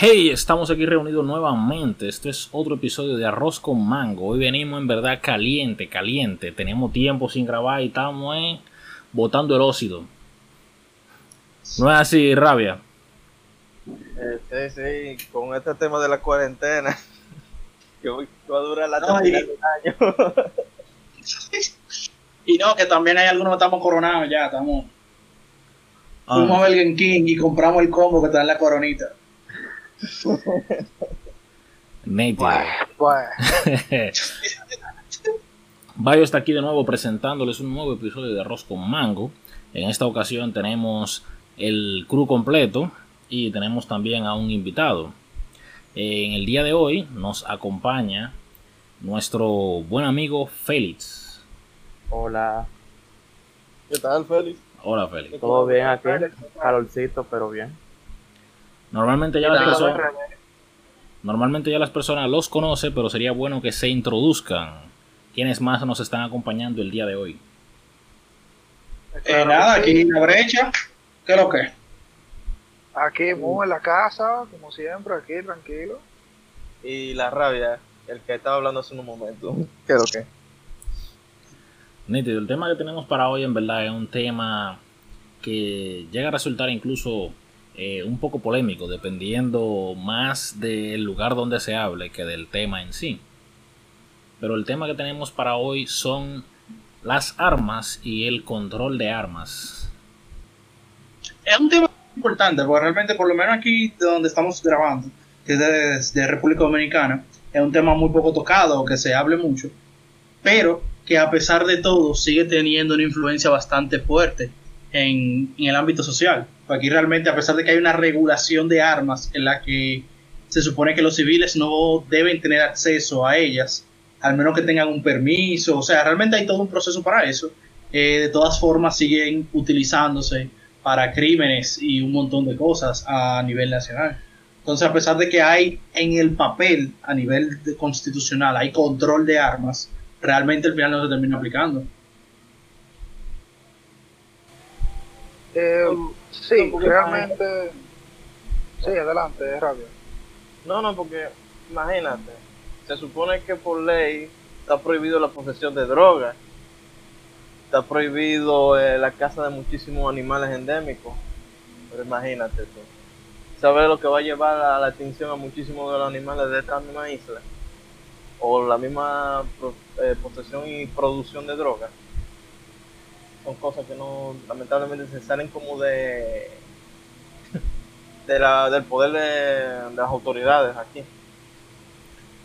Hey, estamos aquí reunidos nuevamente. Este es otro episodio de Arroz con Mango. Hoy venimos en verdad caliente, caliente. Tenemos tiempo sin grabar y estamos eh, botando el óxido. ¿No es así, Rabia? Eh, sí, sí, con este tema de la cuarentena, que va a durar la No, y- año. Y no, que también hay algunos que estamos coronados ya, estamos. Fuimos a Ah, Burger King y compramos el combo que está en la coronita. Bueno, Bayo está aquí de nuevo presentándoles un nuevo episodio de Arroz con Mango. En esta ocasión tenemos el crew completo y tenemos también a un invitado. En el día de hoy nos acompaña nuestro buen amigo Félix. hola, ¿Qué tal, Félix? Hola Félix. todo bien aquí, calorcito, pero bien. Normalmente ya las personas, normalmente ya las personas los conocen, pero sería bueno que se introduzcan. ¿Quiénes más nos están acompañando el día de hoy? Eh, nada, aquí en la brecha. ¿Qué es lo que? Aquí, muy en la casa, como siempre, aquí tranquilo. Y la rabia, el que estaba hablando hace un momento. ¿Qué es lo que? Nítido, el tema que tenemos para hoy en verdad es un tema que llega a resultar incluso eh, un poco polémico, dependiendo más del lugar donde se hable que del tema en sí. Pero el tema que tenemos para hoy son las armas y el control de armas. Es un tema importante, porque realmente, por lo menos aquí de donde estamos grabando, que es de, de República Dominicana, es un tema muy poco tocado, que se hable mucho, pero que a pesar de todo sigue teniendo una influencia bastante fuerte en, el ámbito social. Aquí realmente, a pesar de que hay una regulación de armas en la que se supone que los civiles no deben tener acceso a ellas, al menos que tengan un permiso, o sea, realmente hay todo un proceso para eso. Eh, de todas formas siguen utilizándose para crímenes y un montón de cosas a nivel nacional. Entonces, a pesar de que hay en el papel, a nivel constitucional, hay control de armas, realmente al final no se termina aplicando. Eh, sí, realmente. Sí, adelante, rabia. No, no, porque imagínate, se supone que por ley está prohibido la posesión de drogas, está prohibido eh, la caza de muchísimos animales endémicos, pero imagínate tú, ¿sabes lo que va a llevar a la extinción a muchísimos de los animales de esta misma isla? O la misma eh, posesión y producción de drogas. Son cosas que no, lamentablemente se salen como de de la, del poder de, de las autoridades aquí.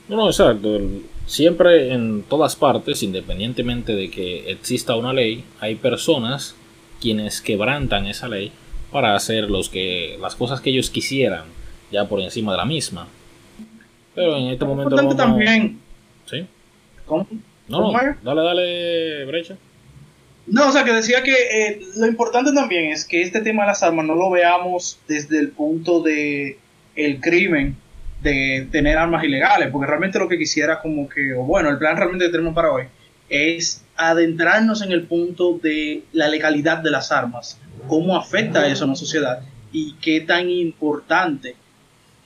No, no, exacto. Siempre en todas partes, independientemente de que exista una ley, hay personas quienes quebrantan esa ley para hacer los que, las cosas que ellos quisieran, ya por encima de la misma. Pero en este momento Importante también. ¿Sí? ¿Cómo? No, no, dale, dale, brecha. No, o sea, que decía que eh, lo importante también es que este tema de las armas no lo veamos desde el punto de el crimen de tener armas ilegales, porque realmente lo que quisiera como que, o bueno, el plan realmente que tenemos para hoy es adentrarnos en el punto de la legalidad de las armas, cómo afecta eso a una sociedad y qué tan importante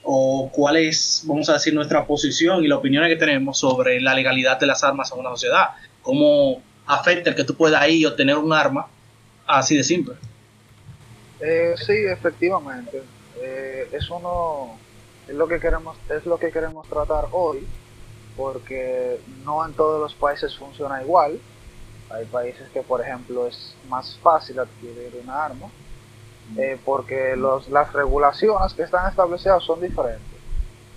o cuál es, vamos a decir, nuestra posición y la opinión que tenemos sobre la legalidad de las armas en una sociedad, cómo afecta el que tú puedas ir y obtener un arma así de simple. Eh, sí, efectivamente. Eh, eso no es lo que queremos, es lo que queremos tratar hoy, porque no en todos los países funciona igual. Hay países que, por ejemplo, es más fácil adquirir un arma, eh, porque los, las regulaciones que están establecidas son diferentes.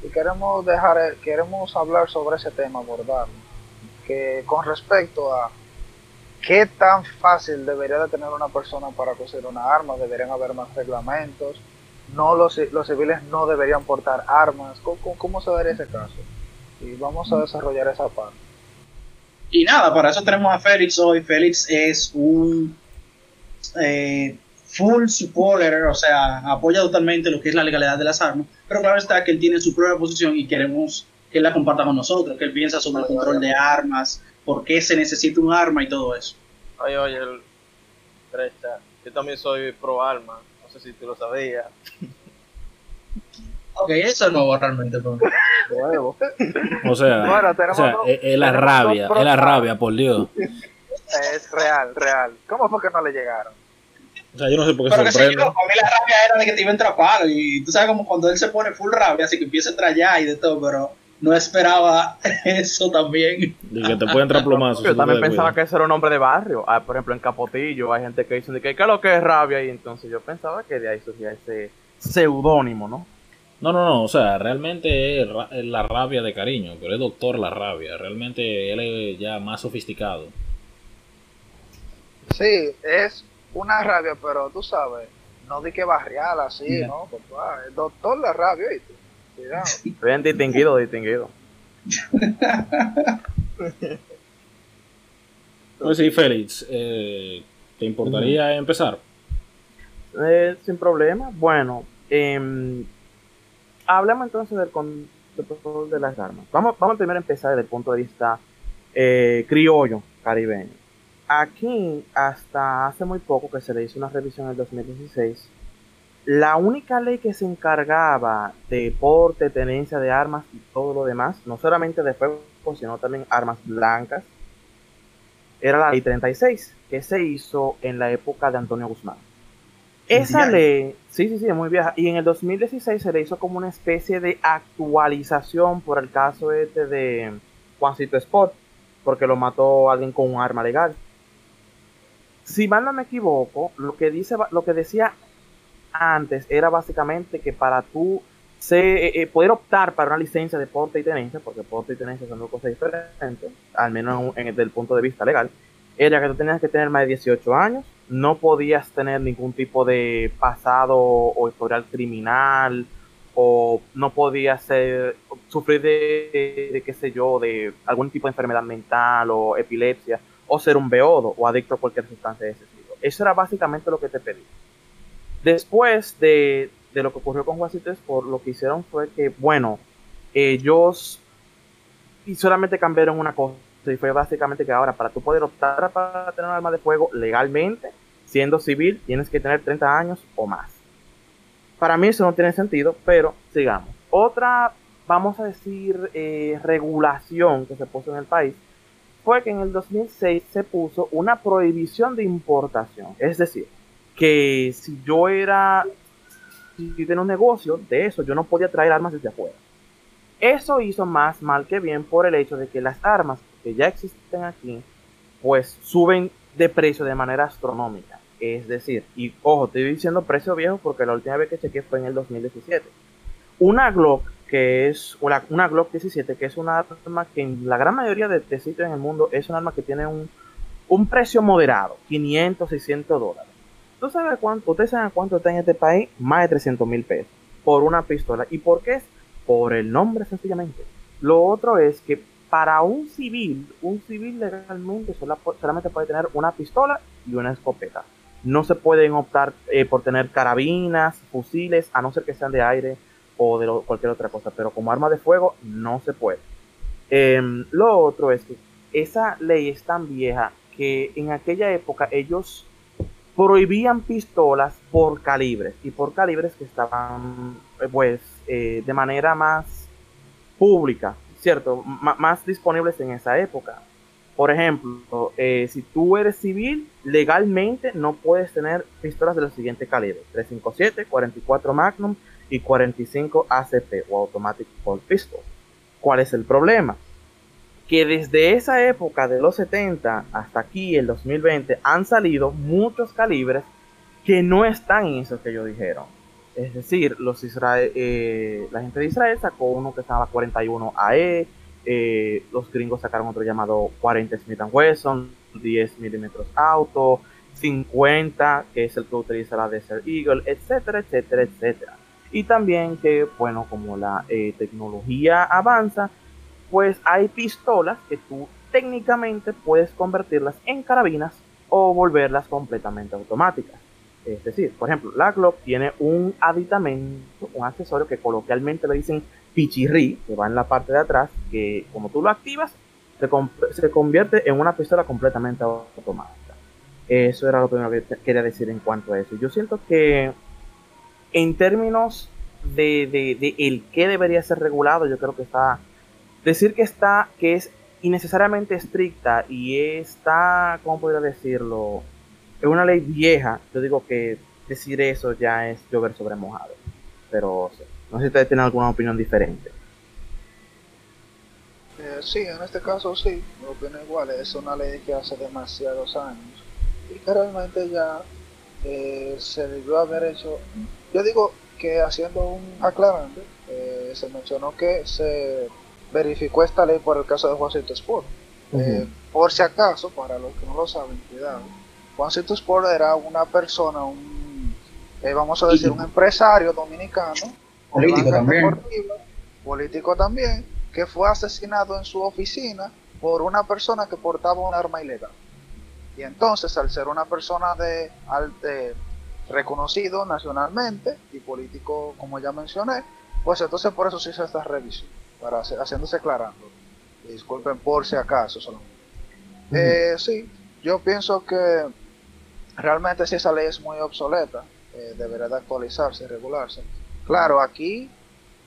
Y queremos dejar, queremos hablar sobre ese tema, abordarlo, que con respecto a qué tan fácil debería de tener una persona para conseguir una arma, deberían haber más reglamentos, no los, los civiles no deberían portar armas, ¿cómo, cómo- cómo se daría ese caso? Y vamos a desarrollar esa parte. Y nada, para eso tenemos a Félix hoy. Félix es un eh, full supporter, o sea, apoya totalmente lo que es la legalidad de las armas, pero claro está que él tiene su propia posición y queremos que él la comparta con nosotros, que él piensa sobre el control de armas, por qué se necesita un arma y todo eso. Oye, oye, el- brecha, yo también soy pro alma, no sé si tú lo sabías. Ok, eso es nuevo realmente. pero- Huevo. O sea, Bueno, o sea, dos- es, la rabia, es la rabia, por Dios. Es real, real. ¿Cómo fue que no le llegaron? O sea, yo no sé por qué Pero que sé sorprende. yo, para mí la rabia era de que te iba a entrar palo. Y tú sabes como cuando él se pone full rabia, así que empieza a entrar ya y de todo, pero no esperaba eso también. Y que te puede entrar plomazo. Yo también pensaba que ese era un nombre de barrio. Ah, por ejemplo, en Capotillo hay gente que dice que qué es lo que es rabia y entonces yo pensaba que de ahí surgía ese seudónimo, ¿no? No, no, no, o sea, realmente es, la rabia de cariño, pero es doctor la rabia. Realmente él es ya más sofisticado. Sí, es una rabia, pero tú sabes, no di que barrial así. ¿no? Papá, el doctor la rabia, ¿viste? Cuidado. Bien distinguido, distinguido. Pues sí, Félix, eh, ¿te importaría empezar? Eh, sin problema. Bueno, em, hablemos entonces del control de las armas. Vamos, vamos primero a empezar desde el punto de vista eh, criollo caribeño. Aquí, hasta hace muy poco que se le hizo una revisión en el 2016, la única ley que se encargaba de porte, tenencia de armas y todo lo demás, no solamente de fuego, sino también armas blancas, era la ley 36, que se hizo en la época de Antonio Guzmán. Esa ley, sí, sí, sí, es muy vieja. Y en el 2016 se le hizo como una especie de actualización por el caso este de Juancito Sport, porque lo mató alguien con un arma legal. Si mal no me equivoco, lo que dice, lo que decía antes era básicamente que para tú eh, eh, poder optar para una licencia de porte y tenencia, porque porte y tenencia son dos cosas diferentes, al menos en, desde el punto de vista legal, era que tú tenías que tener más de 18 años, no podías tener ningún tipo de pasado o historial criminal, o no podías ser, sufrir de, qué sé yo, de algún tipo de enfermedad mental o epilepsia, o ser un beodo o adicto a cualquier sustancia de ese tipo. Eso era básicamente lo que te pedí. Después de, de lo que ocurrió con Juancito Sport, lo que hicieron fue que, bueno, ellos y solamente cambiaron una cosa y fue básicamente que ahora para tú poder optar para tener un arma de fuego legalmente, siendo civil, tienes que tener 30 años o más. Para mí eso no tiene sentido, pero sigamos. Otra, vamos a decir, eh, regulación que se puso en el país fue que en el 2006 se puso una prohibición de importación. Es decir, que si yo era, si tenía un negocio de eso, yo no podía traer armas desde afuera. Eso hizo más mal que bien por el hecho de que las armas que ya existen aquí, pues suben de precio de manera astronómica. Es decir, y ojo, estoy diciendo precio viejo porque la última vez que chequeé fue en el 2017. Una Glock, que es una, Glock 17, que es una arma que en la gran mayoría de, de sitios en el mundo es un arma que tiene un, un precio moderado, 500, 600 dólares. ¿Tú sabes cuánto? ¿Ustedes saben cuánto está en este país? Más de 300 mil pesos por una pistola. ¿Y por qué? Por el nombre sencillamente. Lo otro es que para un civil, un civil legalmente sola, solamente puede tener una pistola y una escopeta. No se pueden optar eh, por tener carabinas, fusiles, a no ser que sean de aire o de cualquier otra cosa. Pero como arma de fuego no se puede. Eh, lo otro es que esa ley es tan vieja que en aquella época ellos prohibían pistolas por calibres y por calibres que estaban pues eh, de manera más pública, ¿cierto? Más disponibles en esa época. Por ejemplo, eh, si tú eres civil, legalmente no puedes tener pistolas de los siguientes calibres: 357, 44 Magnum y 45 ACP o Automatic Pistol. ¿Cuál es el problema? Que desde esa época de los 70 hasta aquí, el 2020, han salido muchos calibres que no están en eso que ellos dijeron. Es decir, los Israel, eh, la gente de Israel sacó uno que estaba 41 AE, eh, los gringos sacaron otro llamado 40 Smith Wesson, 10 milímetros auto, 50, que es el que utiliza la Desert Eagle, etcétera, etcétera, etcétera. Y también que, bueno, como la eh, tecnología avanza, pues hay pistolas que tú técnicamente puedes convertirlas en carabinas o volverlas completamente automáticas. Es decir, por ejemplo, la Glock tiene un aditamento, un accesorio que coloquialmente le dicen pichirri, que va en la parte de atrás, que como tú lo activas, se, se convierte en una pistola completamente automática. Eso era lo primero que quería decir en cuanto a eso. Yo siento que en términos de, de, de, el qué debería ser regulado, yo creo que está. Decir que está, que es innecesariamente estricta y está, ¿cómo podría decirlo? Es una ley vieja. Yo digo que decir eso ya es llover sobre mojado. Pero no sé si ustedes tienen alguna opinión diferente. Eh, sí, en este caso sí, mi opinión igual. Es una ley que hace demasiados años y que realmente ya eh, se debió haber hecho. Yo digo que haciendo un aclarante, eh, se mencionó que se verificó esta ley por el caso de Juancito Sport. Eh, por si acaso, para los que no lo saben, cuidado. Juancito Sport era una persona, un, eh, vamos a decir, un empresario dominicano, político también. político también, que fue asesinado en su oficina por una persona que portaba un arma ilegal. Y entonces, al ser una persona de, de reconocido nacionalmente y político, como ya mencioné, pues entonces por eso se hizo esta revisión para haciéndose aclarando. Disculpen por si acaso solamente. eh, sí, yo pienso que realmente si esa ley es muy obsoleta, eh, debería de actualizarse y regularse. Claro, aquí,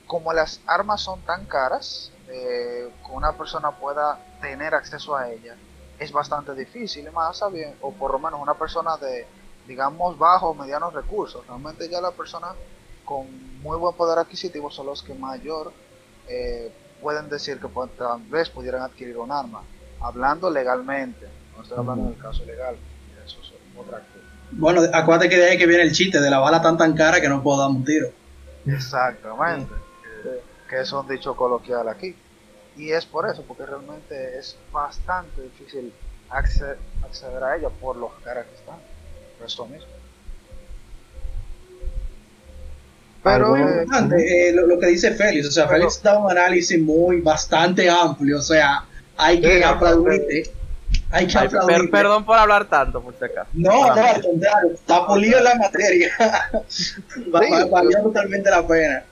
como las armas son tan caras, eh, que una persona pueda tener acceso a ellas, es bastante difícil, más bien, o por lo menos una persona de, digamos, bajos o medianos recursos. Realmente ya la persona con muy buen poder adquisitivo son los que mayor eh, pueden decir que tal vez pudieran adquirir un arma, hablando legalmente, no estoy hablando del caso legal, eso es otra cosa. Bueno, acuérdate que de ahí que viene el chiste, de la bala tan tan cara que no puedo dar un tiro. Exactamente, que, que es un dicho coloquial aquí. Y es por eso, porque realmente es bastante difícil acceder, acceder a ella por los caras que están. Por eso mismo. Pero eh, eh, lo, lo, que dice Félix, o sea, pero, Félix da un análisis muy bastante amplio, o sea, hay que eh, aplaudirte. Hay que aplaudirte. Per, perdón por hablar tanto, por si acaso. No, no, al contrario, está pulido la materia. Valió totalmente la pena.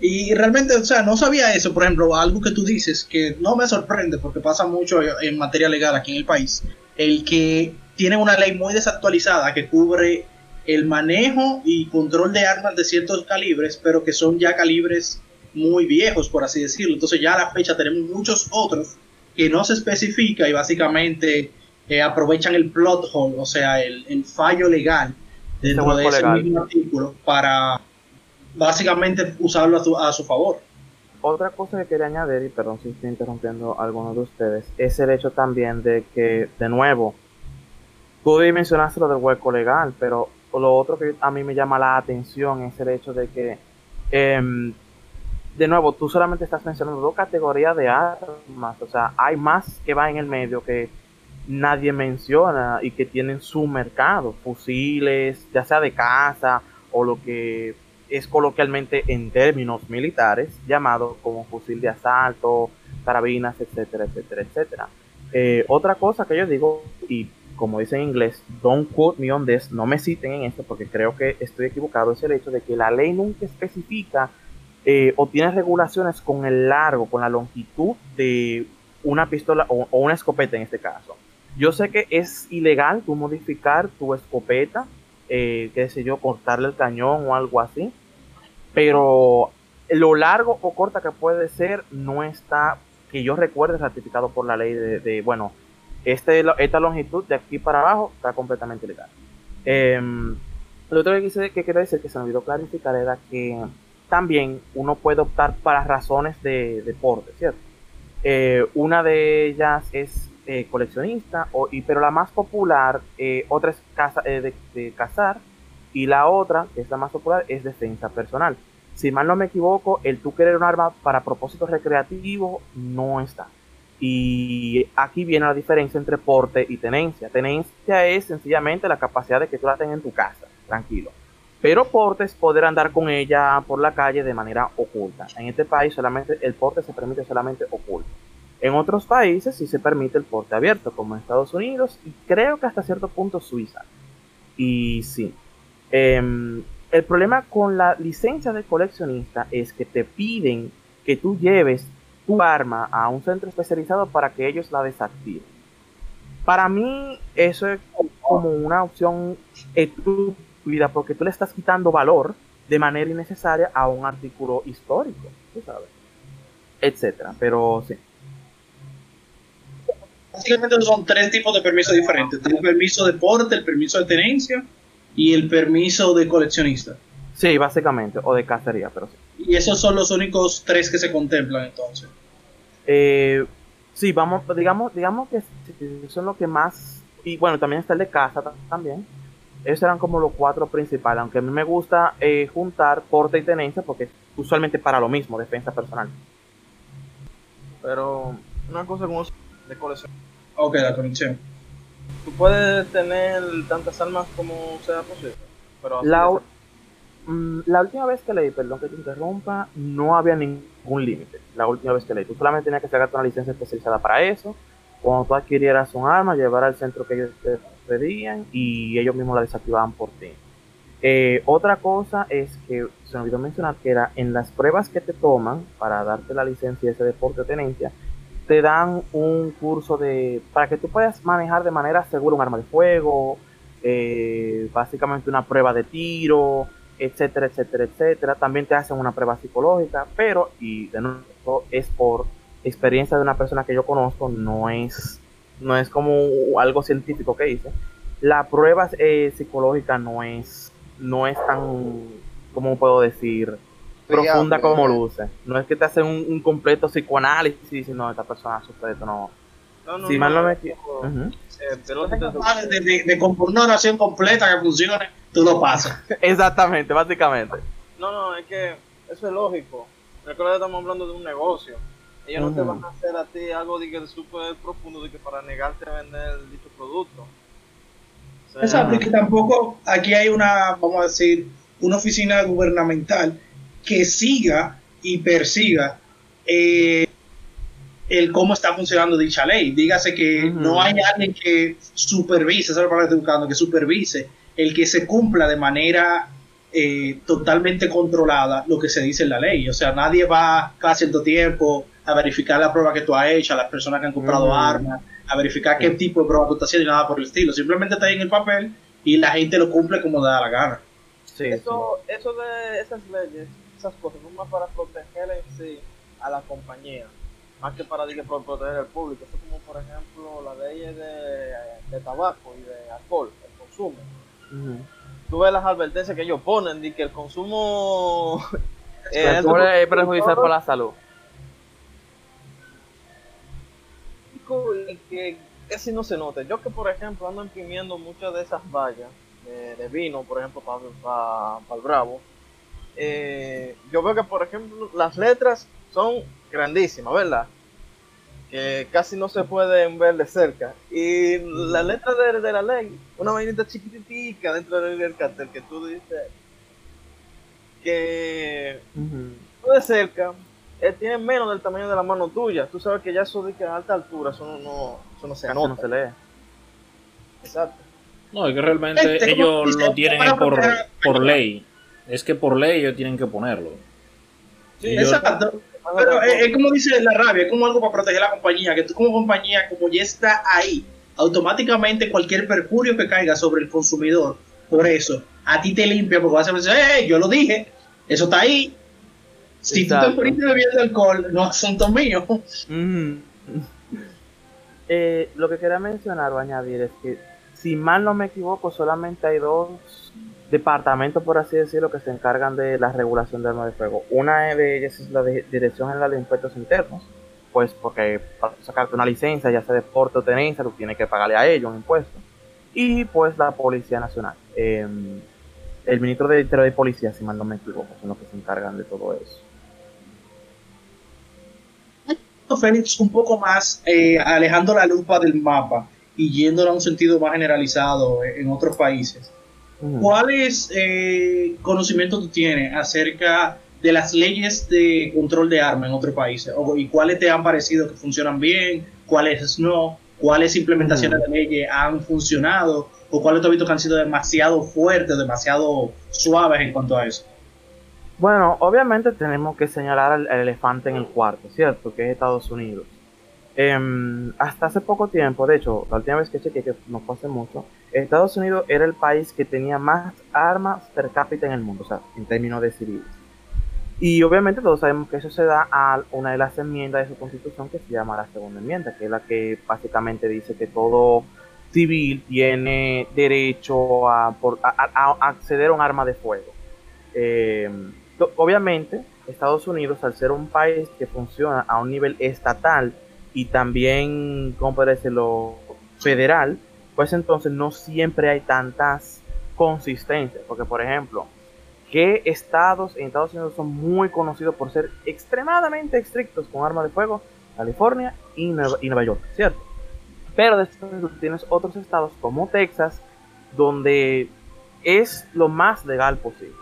Y realmente, o sea, no sabía eso, por ejemplo, algo que tú dices que no me sorprende porque pasa mucho en materia legal aquí en el país, el que tiene una ley muy desactualizada que cubre el manejo y control de armas de ciertos calibres, pero que son ya calibres muy viejos, por así decirlo. Entonces ya a la fecha tenemos muchos otros que no se especifica y básicamente eh, aprovechan el plot hole, o sea, el, el fallo legal dentro de ese legal. mismo artículo para básicamente usarlo a su, a su, favor. Otra cosa que quería añadir, y perdón si estoy interrumpiendo a alguno de ustedes, es el hecho también de que, de nuevo, tú mencionaste lo del hueco legal, pero lo otro que a mí me llama la atención es el hecho de que, eh, de nuevo, tú solamente estás mencionando dos categorías de armas, o sea, hay más que va en el medio que nadie menciona y que tienen su mercado, fusiles, ya sea de caza o lo que es coloquialmente en términos militares llamado como fusil de asalto, carabinas, etcétera, etcétera, etcétera. Eh, otra cosa que yo digo, y como dice en inglés, don't quote me on this, no me citen en esto porque creo que estoy equivocado, es el hecho de que la ley nunca especifica eh, o tiene regulaciones con el largo, con la longitud de una pistola o, una escopeta en este caso. Yo sé que es ilegal tú modificar tu escopeta, eh, qué sé yo, cortarle el cañón o algo así, pero lo largo o corta que puede ser no está, que yo recuerde, ratificado por la ley de bueno, este, esta longitud de aquí para abajo está completamente legal. Eh, lo otro que, quise, quiero decir que se me olvidó clarificar era que también uno puede optar para razones de deporte, ¿cierto? Eh, una de ellas es eh, coleccionista, pero la más popular, eh, otra es caza, de cazar, y la otra, que es la más popular, es defensa personal. Si mal no me equivoco, el tú querer un arma para propósitos recreativos no está. Y aquí viene la diferencia entre porte y tenencia. Tenencia es sencillamente la capacidad de que tú la tengas en tu casa, tranquilo. Pero porte es poder andar con ella por la calle de manera oculta. En este país solamente el porte se permite solamente oculto. En otros países sí se permite el porte abierto, como en Estados Unidos y creo que hasta cierto punto Suiza. Y sí. Eh, el problema con la licencia de coleccionista es que te piden que tú lleves tu arma a un centro especializado para que ellos la desactiven. Para mí eso es como una opción estúpida porque tú le estás quitando valor de manera innecesaria a un artículo histórico, tú sabes, etcétera. Pero sí. Básicamente son tres tipos de permisos diferentes. El permiso de porte, el permiso de tenencia y el permiso de coleccionista. Sí, básicamente, o de cacería, pero sí. Y esos son los únicos tres que se contemplan entonces. Eh, sí, vamos, digamos, digamos que son los que más, y bueno, también está el de casa también. Esos eran como los cuatro principales, aunque a mí me gusta eh, juntar porte y tenencia porque usualmente para lo mismo, defensa personal. Pero una cosa como de colección. Ok, la colección. Tú puedes tener tantas armas como sea posible. Pero así La, mm, la última vez que leí, perdón que te interrumpa, no había ningún límite. La última vez que leí, tú solamente tenías que sacarte una licencia especializada para eso. Cuando tú adquirieras un arma, llevar al centro que ellos te pedían y ellos mismos la desactivaban por ti. Eh, otra cosa es que se me olvidó mencionar que era en las pruebas que te toman para darte la licencia ese deporte o tenencia, te dan un curso de para que tú puedas manejar de manera segura un arma de fuego, eh, básicamente una prueba de tiro, etcétera, etcétera, etcétera. También te hacen una prueba psicológica, pero, y de nuevo, es por experiencia de una persona que yo conozco, no es, no es como algo científico que hice. La prueba eh, psicológica no es, no es tan, ¿cómo puedo decir? profunda como luce. No es que te hacen un, un completo psicoanálisis y dicen, no, esta persona sufre esto, no. No, no, si no, mal no me no, equivoco. eh, si te- capaz de, de, de componer una oración completa que funcione, tú lo pasas. Exactamente, básicamente. No, no, es que eso es lógico. Recuerda que estamos hablando de un negocio. Ellos no te van a hacer a ti algo de que súper profundo de que para negarte a vender dicho producto. O sea, Exacto, y que tampoco aquí hay una, vamos a decir, una oficina gubernamental que siga y persiga eh, el cómo está funcionando dicha ley. Dígase que no hay alguien que supervise, esa es la palabra que estoy buscando, que supervise el que se cumpla de manera eh, totalmente controlada lo que se dice en la ley. O sea, nadie va cada cierto tiempo a verificar la prueba que tú has hecho, a las personas que han comprado armas, a verificar qué tipo de prueba tú estás haciendo y nada por el estilo. Simplemente está ahí en el papel y la gente lo cumple como le da la gana. Sí, eso, eso de esas leyes, esas cosas, son más para proteger en sí a la compañía, más que para proteger al público. Eso como, por ejemplo, las leyes de, de tabaco y de alcohol, el consumo. sí. Ujú. Tú ves las advertencias que ellos ponen de que el consumo... eh, El alcohol es perjudicial para la salud. y que casi no se nota. Yo que por ejemplo ando imprimiendo muchas de esas vallas de, de vino, por ejemplo, para el Bravo, eh, yo veo que por ejemplo las letras son grandísimas, ¿verdad? Que casi no se pueden ver de cerca. Y la letra de, de la ley, una vainita chiquititica dentro del, del cartel que tú dices que tú de cerca eh, tiene menos del tamaño de la mano tuya. Tú sabes que ya eso de que a alta altura, eso no, no, eso no se Casi nota. no se lee. No, Exacto. es que realmente Este, ellos ¿cómo dice? lo tienen por, por ley. Es que por ley ellos tienen que ponerlo. Sí, Exacto. Pero es, es como dice la rabia, es como algo para proteger a la compañía, que tú como compañía, como ya está ahí, automáticamente cualquier perjurio que caiga sobre el consumidor, por eso, a ti te limpia, porque vas a decir, hey, yo lo dije, eso está ahí. Si tú te moriste bebiendo alcohol, no es asunto mío. Eh, lo que quería mencionar o añadir es que, si mal no me equivoco, solamente hay dos departamentos, por así decirlo, que se encargan de la regulación de armas de fuego. Una de ellas es la de Dirección General de Impuestos Internos, pues porque para sacarte una licencia, ya sea de porte o tenencia, tú tienes que pagarle a ellos un impuesto. Y pues la Policía Nacional. Eh, el ministro del Interior de Policía, si mal no me equivoco, son los que se encargan de todo eso. Félix, un poco más eh, alejando la lupa del mapa y yéndola a un sentido más generalizado en en otros países. ¿Cuáles eh, conocimientos tú tienes acerca de las leyes de control de armas en otros países? ¿Y cuáles te han parecido que funcionan bien? ¿Cuáles no? ¿Cuáles implementaciones de leyes han funcionado? ¿O cuáles tú has visto que han sido demasiado fuertes, demasiado suaves en cuanto a eso? Bueno, obviamente tenemos que señalar al, elefante en el cuarto, ¿cierto? Que es Estados Unidos. Em, hasta hace poco tiempo, de hecho, la última vez que chequeé, que no fue hace mucho, Estados Unidos era el país que tenía más armas per cápita en el mundo, o sea, en términos de civiles. Y obviamente todos sabemos que eso se da a una de las enmiendas de su constitución que se llama la segunda enmienda, que es la que básicamente dice que todo civil tiene derecho a, acceder a un arma de fuego. Eh, obviamente, Estados Unidos, al ser un país que funciona a un nivel estatal y también, como puede decirlo, federal, pues entonces no siempre hay tantas consistencias. Porque, por ejemplo, que estados en Estados Unidos son muy conocidos por ser extremadamente estrictos con armas de fuego? California y Nueva, York, ¿cierto? Pero después tienes otros estados como Texas, donde es lo más legal posible.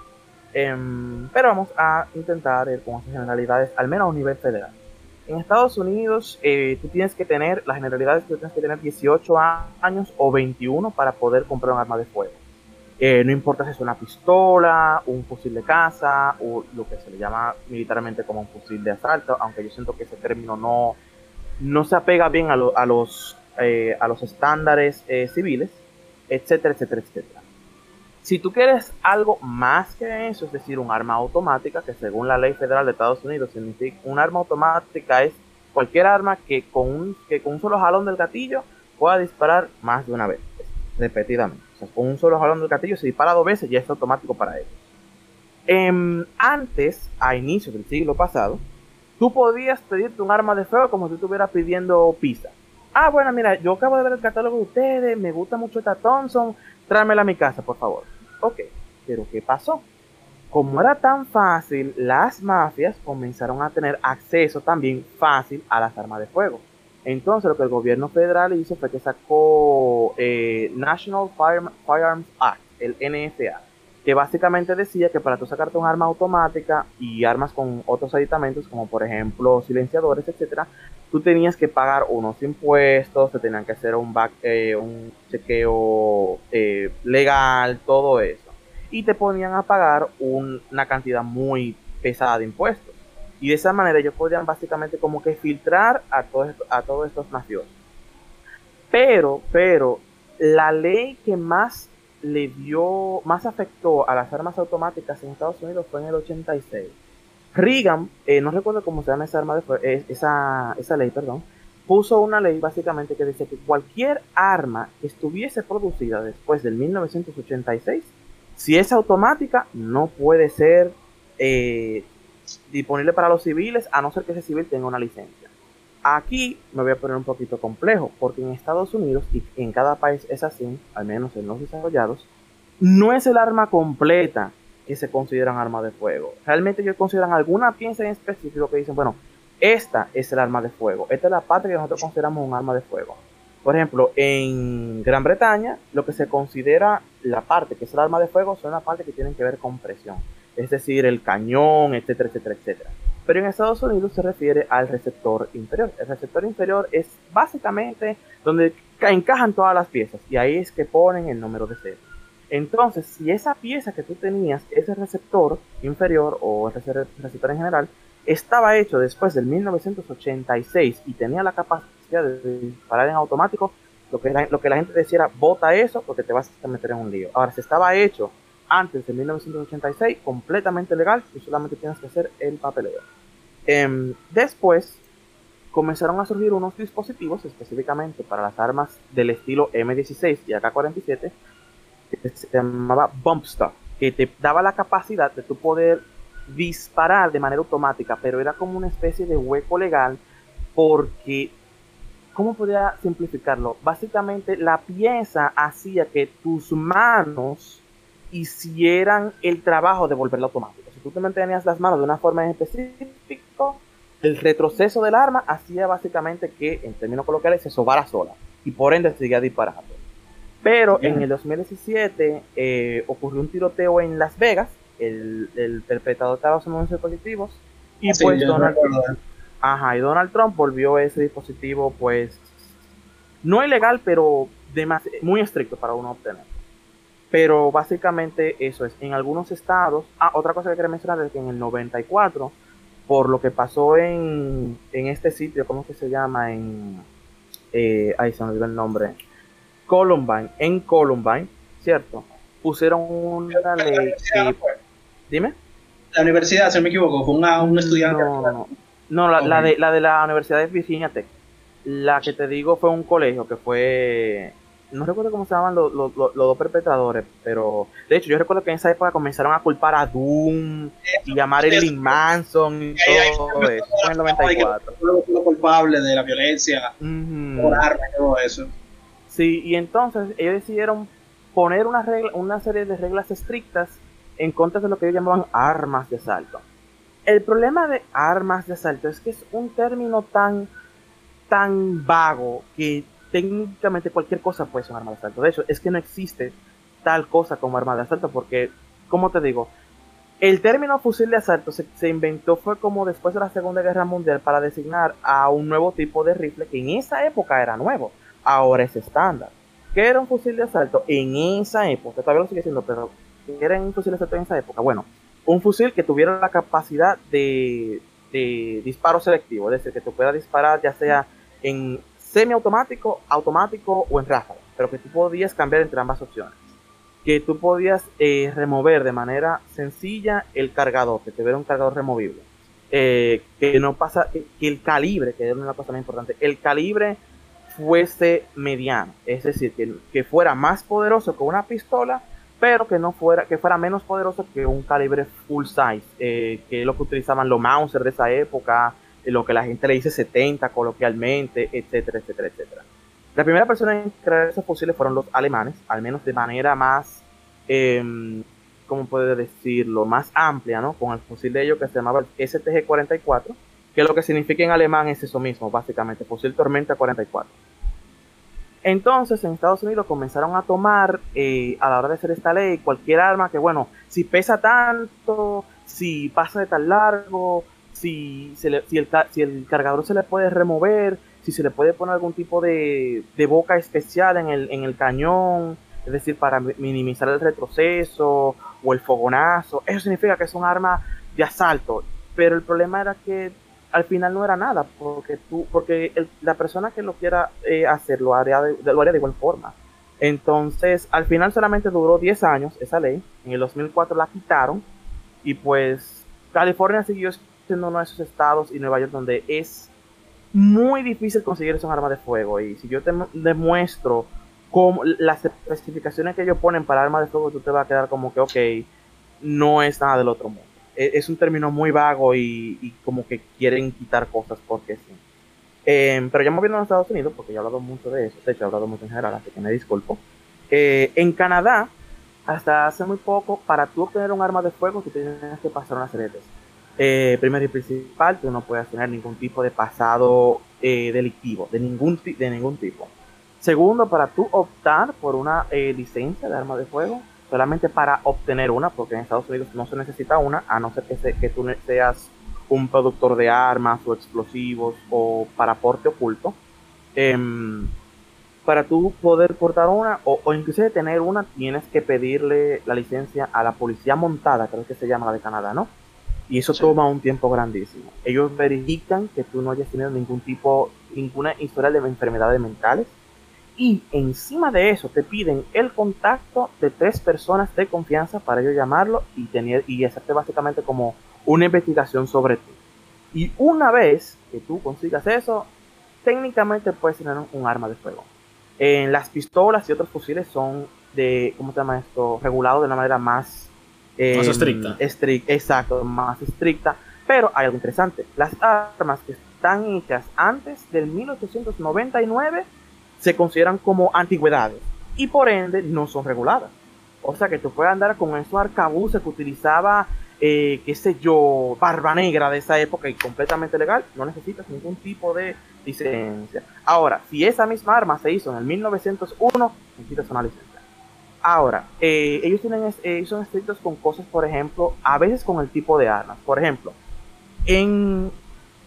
Em, pero vamos a intentar ir con esas generalidades, al menos a un nivel federal. En Estados Unidos, eh, tú tienes que tener, las generalidades tú tienes que tener 18 años o 21 para poder comprar un arma de fuego. Eh, no importa si es una pistola, un fusil de caza o lo que se le llama militarmente como un fusil de asalto, aunque yo siento que ese término no, no se apega bien a, a los, eh, a los estándares civiles, etcétera, etcétera, etcétera. Si tú quieres algo más que eso, es decir, un arma automática, que según la ley federal de Estados Unidos significa un arma automática es cualquier arma que con un, que con un solo jalón del gatillo pueda disparar más de una vez, repetidamente. O sea, con un solo jalón del gatillo se dispara dos veces y es automático para ellos. Em, antes, a inicios del siglo pasado, tú podías pedirte un arma de fuego como si estuvieras pidiendo pizza. Ah, bueno, mira, yo acabo de ver el catálogo de ustedes, me gusta mucho esta Thompson, tráemela a mi casa, por favor. Ok, pero ¿qué pasó? Como era tan fácil, las mafias comenzaron a tener acceso también fácil a las armas de fuego. Entonces lo que el gobierno federal hizo fue que sacó eh, National Firearms Act, el NFA, que básicamente decía que para tú sacarte un arma automática y armas con otros aditamentos, como por ejemplo silenciadores, etcétera, tú tenías que pagar unos impuestos, te tenían que hacer un, eh, un chequeo eh, legal, todo eso. Y te ponían a pagar una cantidad muy pesada de impuestos. Y de esa manera ellos podían básicamente como que filtrar a, todos, a todos estos mafiosos. Pero, pero, la ley que más le dio, más afectó a las armas automáticas en Estados Unidos fue en el 86 Reagan, eh, no recuerdo cómo se llama esa, arma de esa, esa ley, perdón, puso una ley básicamente que decía que cualquier arma que estuviese producida después del 1986, si es automática, no puede ser eh, disponible para los civiles a no ser que ese civil tenga una licencia. Aquí me voy a poner un poquito complejo, porque en Estados Unidos y en cada país es así, al menos en los desarrollados, no es el arma completa que se consideran armas de fuego. Realmente ellos consideran alguna pieza en específico que dicen, bueno, esta es el arma de fuego, esta es la parte que nosotros consideramos un arma de fuego. Por ejemplo, en Gran Bretaña, lo que se considera la parte que es el arma de fuego son las partes que tienen que ver con presión, es decir, el cañón, etcétera, etcétera, etcétera. Pero en Estados Unidos se refiere al receptor inferior. El receptor inferior es básicamente donde encajan todas las piezas y ahí es que ponen el número de serie. Entonces, si esa pieza que tú tenías, ese receptor inferior o ese receptor en general, estaba hecho después del 1986 y tenía la capacidad de disparar en automático, lo que, la, lo que la gente decía era, bota eso porque te vas a meter en un lío. Ahora, si estaba hecho antes de 1986, completamente legal, tú solamente tienes que hacer el papeleo. Em, después, comenzaron a surgir unos dispositivos específicamente para las armas del estilo M16 y AK-47 que se llamaba Bump Stock, que te daba la capacidad de tu poder disparar de manera automática, pero era como una especie de hueco legal porque, ¿cómo podría simplificarlo? Básicamente la pieza hacía que tus manos hicieran el trabajo de volverla automática. Si tú te mantenías las manos de una forma en específica, el retroceso del arma hacía básicamente que, en términos coloquiales, se sobara sola y por ende seguía disparando. Pero en el 2017 eh, ocurrió un tiroteo en Las Vegas. El, el perpetrador estaba usando unos dispositivos. Y pues Donald, ajá, y Donald Trump volvió ese dispositivo, pues, no ilegal, pero muy estricto para uno obtener. Pero básicamente eso es. En algunos estados. Ah, otra cosa que quería mencionar es que en el 94, por lo que pasó en, en este sitio, ¿cómo que se llama? En. Eh, ahí se me olvidó el nombre Columbine, en Columbine, ¿cierto? Pusieron una ley que... Dime. La universidad, si no me equivoco, fue una, un estudiante. No, no, no. No, la, de, la de la Universidad de Virginia Tech. La que te digo fue un colegio que fue. No recuerdo cómo se llaman los, los- los- los dos perpetradores, pero de hecho yo recuerdo que en esa época comenzaron a culpar a Doom y a Marilyn Manson y Ahí- ahí todo eso. En el 94. Fue lo- culpable de la violencia, por armas y todo eso. Sí, y entonces ellos decidieron poner una, regla, una serie de reglas estrictas en contra de lo que ellos llamaban armas de asalto. El problema de armas de asalto es que es un término tan, tan vago que técnicamente cualquier cosa puede ser un arma de asalto. De hecho, es que no existe tal cosa como arma de asalto porque, como te digo, el término fusil de asalto se, se inventó fue como después de la Segunda Guerra Mundial para designar a un nuevo tipo de rifle que en esa época era nuevo, ahora es estándar. ¿Qué era un fusil de asalto en esa época? Todavía lo sigue siendo, pero ¿qué era un fusil de asalto en esa época? Bueno, un fusil que tuviera la capacidad de, de disparo selectivo, es decir, que tú puedas disparar ya sea en semiautomático, automático o en ráfaga, pero que tú podías cambiar entre ambas opciones. Que tú podías eh, remover de manera sencilla el cargador, que tuviera un cargador removible. Eh, que no pasa, que, el calibre, que es una cosa muy importante, el calibre fuese mediano, es decir, que, que fuera más poderoso que una pistola, pero que no fuera, que fuera menos poderoso que un calibre full size, eh, que es lo que utilizaban los Mauser de esa época, lo que la gente le dice 70 coloquialmente, etcétera, etcétera, etcétera. La primera persona en crear esos fusiles fueron los alemanes, al menos de manera más, eh, ¿cómo puedo decirlo? Más amplia, ¿no? Con el fusil de ellos que se llamaba el STG-44, que lo que significa en alemán es eso mismo, básicamente, fusil Tormenta 44. Entonces, en Estados Unidos comenzaron a tomar, eh, a la hora de hacer esta ley, cualquier arma que, bueno, si pesa tanto, si pasa de tan largo, si, se le- si, el, si el cargador se le puede remover, si se le puede poner algún tipo de, de boca especial en el, en el cañón, es decir, para mi- minimizar el retroceso o el fogonazo, eso significa que es un arma de asalto. Pero el problema era que al final no era nada, porque tú, porque el- la persona que lo quiera eh, hacer lo haría, lo haría de igual forma. Entonces, al final solamente duró 10 años esa ley, en el 2004 la quitaron, y pues California siguió siendo uno de esos estados y Nueva York donde es muy difícil conseguir esos armas de fuego. Y si yo te mu- demuestro cómo, las especificaciones que ellos ponen para armas de fuego, tú te vas a quedar como que, ok, no es nada del otro mundo. E- Es un término muy vago y, como que quieren quitar cosas porque sí. Eh, pero ya moviendo a Estados Unidos, porque ya he hablado mucho de eso, de hecho he hablado mucho en general, así que me disculpo. Eh, en Canadá, hasta hace muy poco, para tú obtener un arma de fuego, tú tienes que pasar una serie de test. Eh, primero y principal, tú no puedes tener ningún tipo de pasado eh, delictivo, de ningún, de ningún tipo. Segundo, para tú optar por una eh, licencia de arma de fuego, solamente para obtener una, porque en Estados Unidos no se necesita una, a no ser que, se- que tú seas un productor de armas o explosivos o para porte oculto. Em, para tú poder portar una o, o inclusive tener una, tienes que pedirle la licencia a la policía montada, creo que se llama la de Canadá, ¿no? Y eso Sí. toma un tiempo grandísimo. Ellos verifican que tú no hayas tenido ningún tipo, ninguna historia de enfermedades mentales. Y encima de eso te piden el contacto de tres personas de confianza para ellos llamarlo y tener y hacerte básicamente como una investigación sobre ti. Y una vez que tú consigas eso, técnicamente puedes tener un, un arma de fuego. En las pistolas y otros fusiles son de, ¿cómo se llama esto? Regulados de una manera más... Más em, estricta. estric- exacto, más estricta. Pero hay algo interesante. Las armas que están hechas antes del 1899 se consideran como antigüedades y por ende no son reguladas. O sea que tú puedes andar con esos arcabuces que utilizaba, eh, qué sé yo, Barba Negra de esa época y completamente legal, no necesitas ningún tipo de licencia. Ahora, si esa misma arma se hizo en el 1901, necesitas una licencia. Ahora, eh, ellos, tienen, es- eh, ellos son estrictos con cosas, por ejemplo, a veces con el tipo de armas. Por ejemplo, en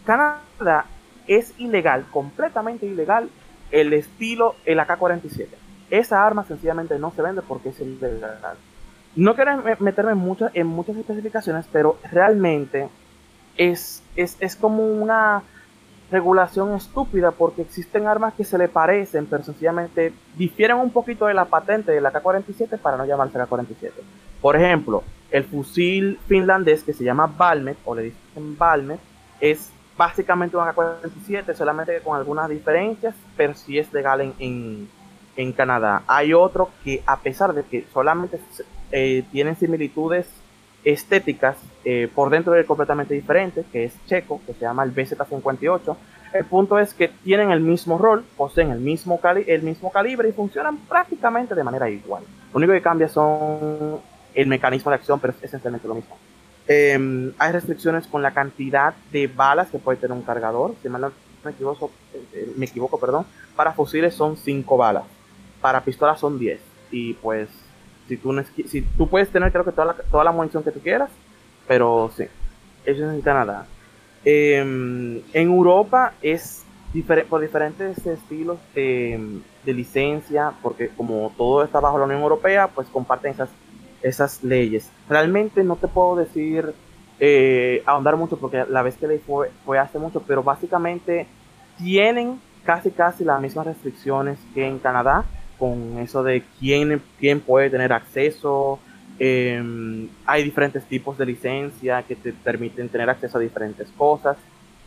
Canadá es ilegal, completamente ilegal, el estilo el AK-47. Esa arma sencillamente no se vende porque es ilegal. No quiero me- meterme en muchas, en muchas especificaciones, pero realmente es, es, es como una regulación estúpida porque existen armas que se le parecen, pero sencillamente difieren un poquito de la patente de la K-47 para no llamarse K-47. Por ejemplo, el fusil finlandés que se llama Valmet, o le dicen Valmet, es básicamente un AK-47, solamente con algunas diferencias, pero sí es legal en, en, Canadá. Hay otro que, a pesar de que solamente eh, tienen similitudes estéticas, eh, por dentro es completamente diferente, que es checo, que se llama el BZ-58. El punto es que tienen el mismo rol, poseen el mismo, el mismo calibre y funcionan prácticamente de manera igual. Lo único que cambia son el mecanismo de acción, pero es esencialmente lo mismo. Em, hay restricciones con la cantidad de balas que puede tener un cargador. Si me equivoco, eh, me equivoco, perdón. Para fusiles son 5 balas. Para pistolas son 10. Y pues, si tú, puedes tener creo que toda la, toda la munición que tú quieras, pero sí, eso es en Canadá. En Europa es por diferentes estilos de, de, licencia, porque como todo está bajo la Unión Europea, pues comparten esas esas leyes. Realmente no te puedo decir, eh, ahondar mucho porque la vez que leí fue, fue hace mucho, pero básicamente tienen casi casi las mismas restricciones que en Canadá, con eso de quién, quién puede tener acceso. Em, hay diferentes tipos de licencia que te permiten tener acceso a diferentes cosas.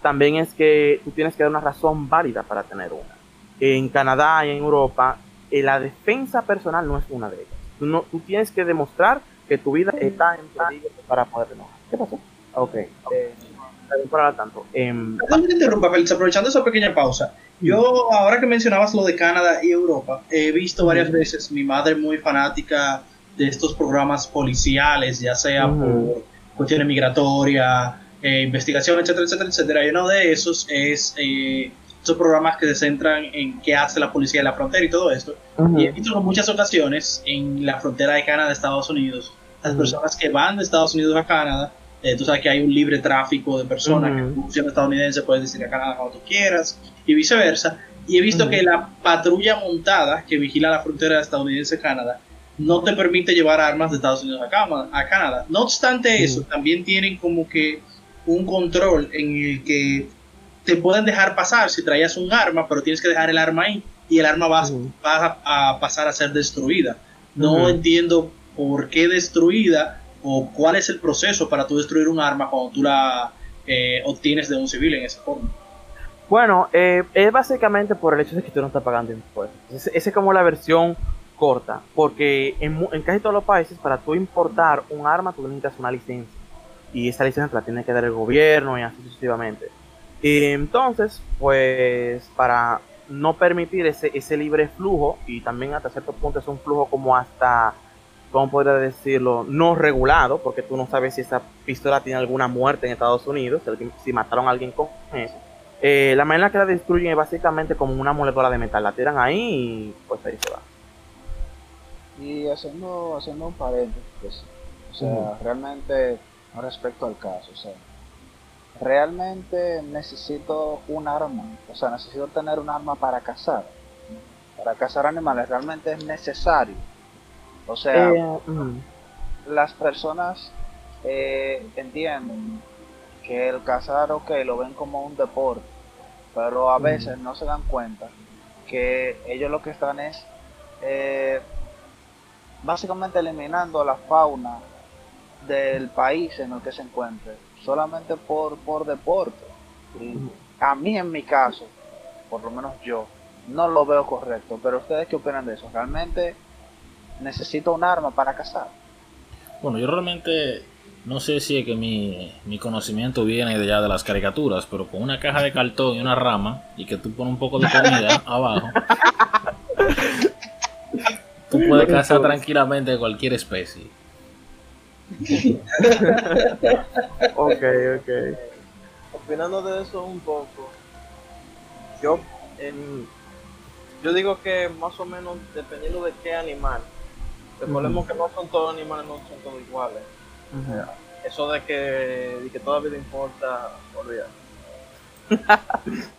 También es que tú tienes que dar una razón válida para tener una. En Canadá y en Europa, eh, la defensa personal no es una de ellas. Tú, no, tú tienes que demostrar que tu vida está en peligro para poder renovar. ¿Qué pasó? Ok. Eh, para tanto. Eh, te interrumpa, Félix, aprovechando esa pequeña pausa. Yo, ahora que mencionabas lo de Canadá y Europa, he visto varias veces mi madre muy fanática de estos programas policiales, ya sea por cuestiones migratorias, eh, investigación, etcétera, etcétera, etcétera. Y uno de esos es eh, estos programas que se centran en qué hace la policía en la frontera y todo esto. Y he visto en muchas ocasiones en la frontera de Canadá, Estados Unidos, las personas que van de Estados Unidos a Canadá, eh, tú sabes que hay un libre tráfico de personas que en función estadounidense puedes ir a Canadá cuando tú quieras y viceversa. Y he visto que la patrulla montada que vigila la frontera estadounidense-Canadá no te permite llevar armas de Estados Unidos a, Canadá. No obstante eso, también tienen como que un control en el que te pueden dejar pasar si traías un arma, pero tienes que dejar el arma ahí y el arma va, a, pasar a ser destruida. No entiendo por qué destruida o cuál es el proceso para tú destruir un arma cuando tú la eh, obtienes de un civil en esa forma. Bueno, eh, es básicamente por el hecho de que tú no estás pagando impuestos. Esa es como la versión corta, porque en, en, casi todos los países para tú importar un arma tú necesitas una licencia y esa licencia la tiene que dar el gobierno y así sucesivamente. Y entonces, pues para no permitir ese, ese libre flujo, y también hasta cierto punto es un flujo como hasta, ¿cómo podría decirlo? No regulado, porque tú no sabes si esa pistola tiene alguna muerte en Estados Unidos, si mataron a alguien con eso. Eh, la manera que la destruyen es básicamente como una moledora de metal, la tiran ahí y pues ahí se va. Y haciendo, haciendo un paréntesis, pues, o sea, realmente respecto al caso, o sea, realmente necesito un arma, o sea, necesito tener un arma para cazar. Para cazar animales realmente es necesario. O sea, eh, las personas eh, entienden que el cazar, ok, lo ven como un deporte, pero a veces no se dan cuenta que ellos lo que están es eh, básicamente eliminando la fauna del país en el que se encuentre solamente por, por deporte. a mí en mi caso, por lo menos yo, no lo veo correcto. Pero ustedes qué opinan de eso? ¿Realmente necesito un arma para cazar? Bueno, yo realmente no sé si es que mi, mi conocimiento viene de ya de las caricaturas, pero con una caja de cartón y una rama y que tú pones un poco de comida abajo, tú puedes cazar tranquilamente cualquier especie. ok, ok. Opinando de eso un poco, yo, yo digo que más o menos dependiendo de qué animal, recordemos que no son todos animales, no son todos iguales. Eso de que, de que toda vida importa, olvídate.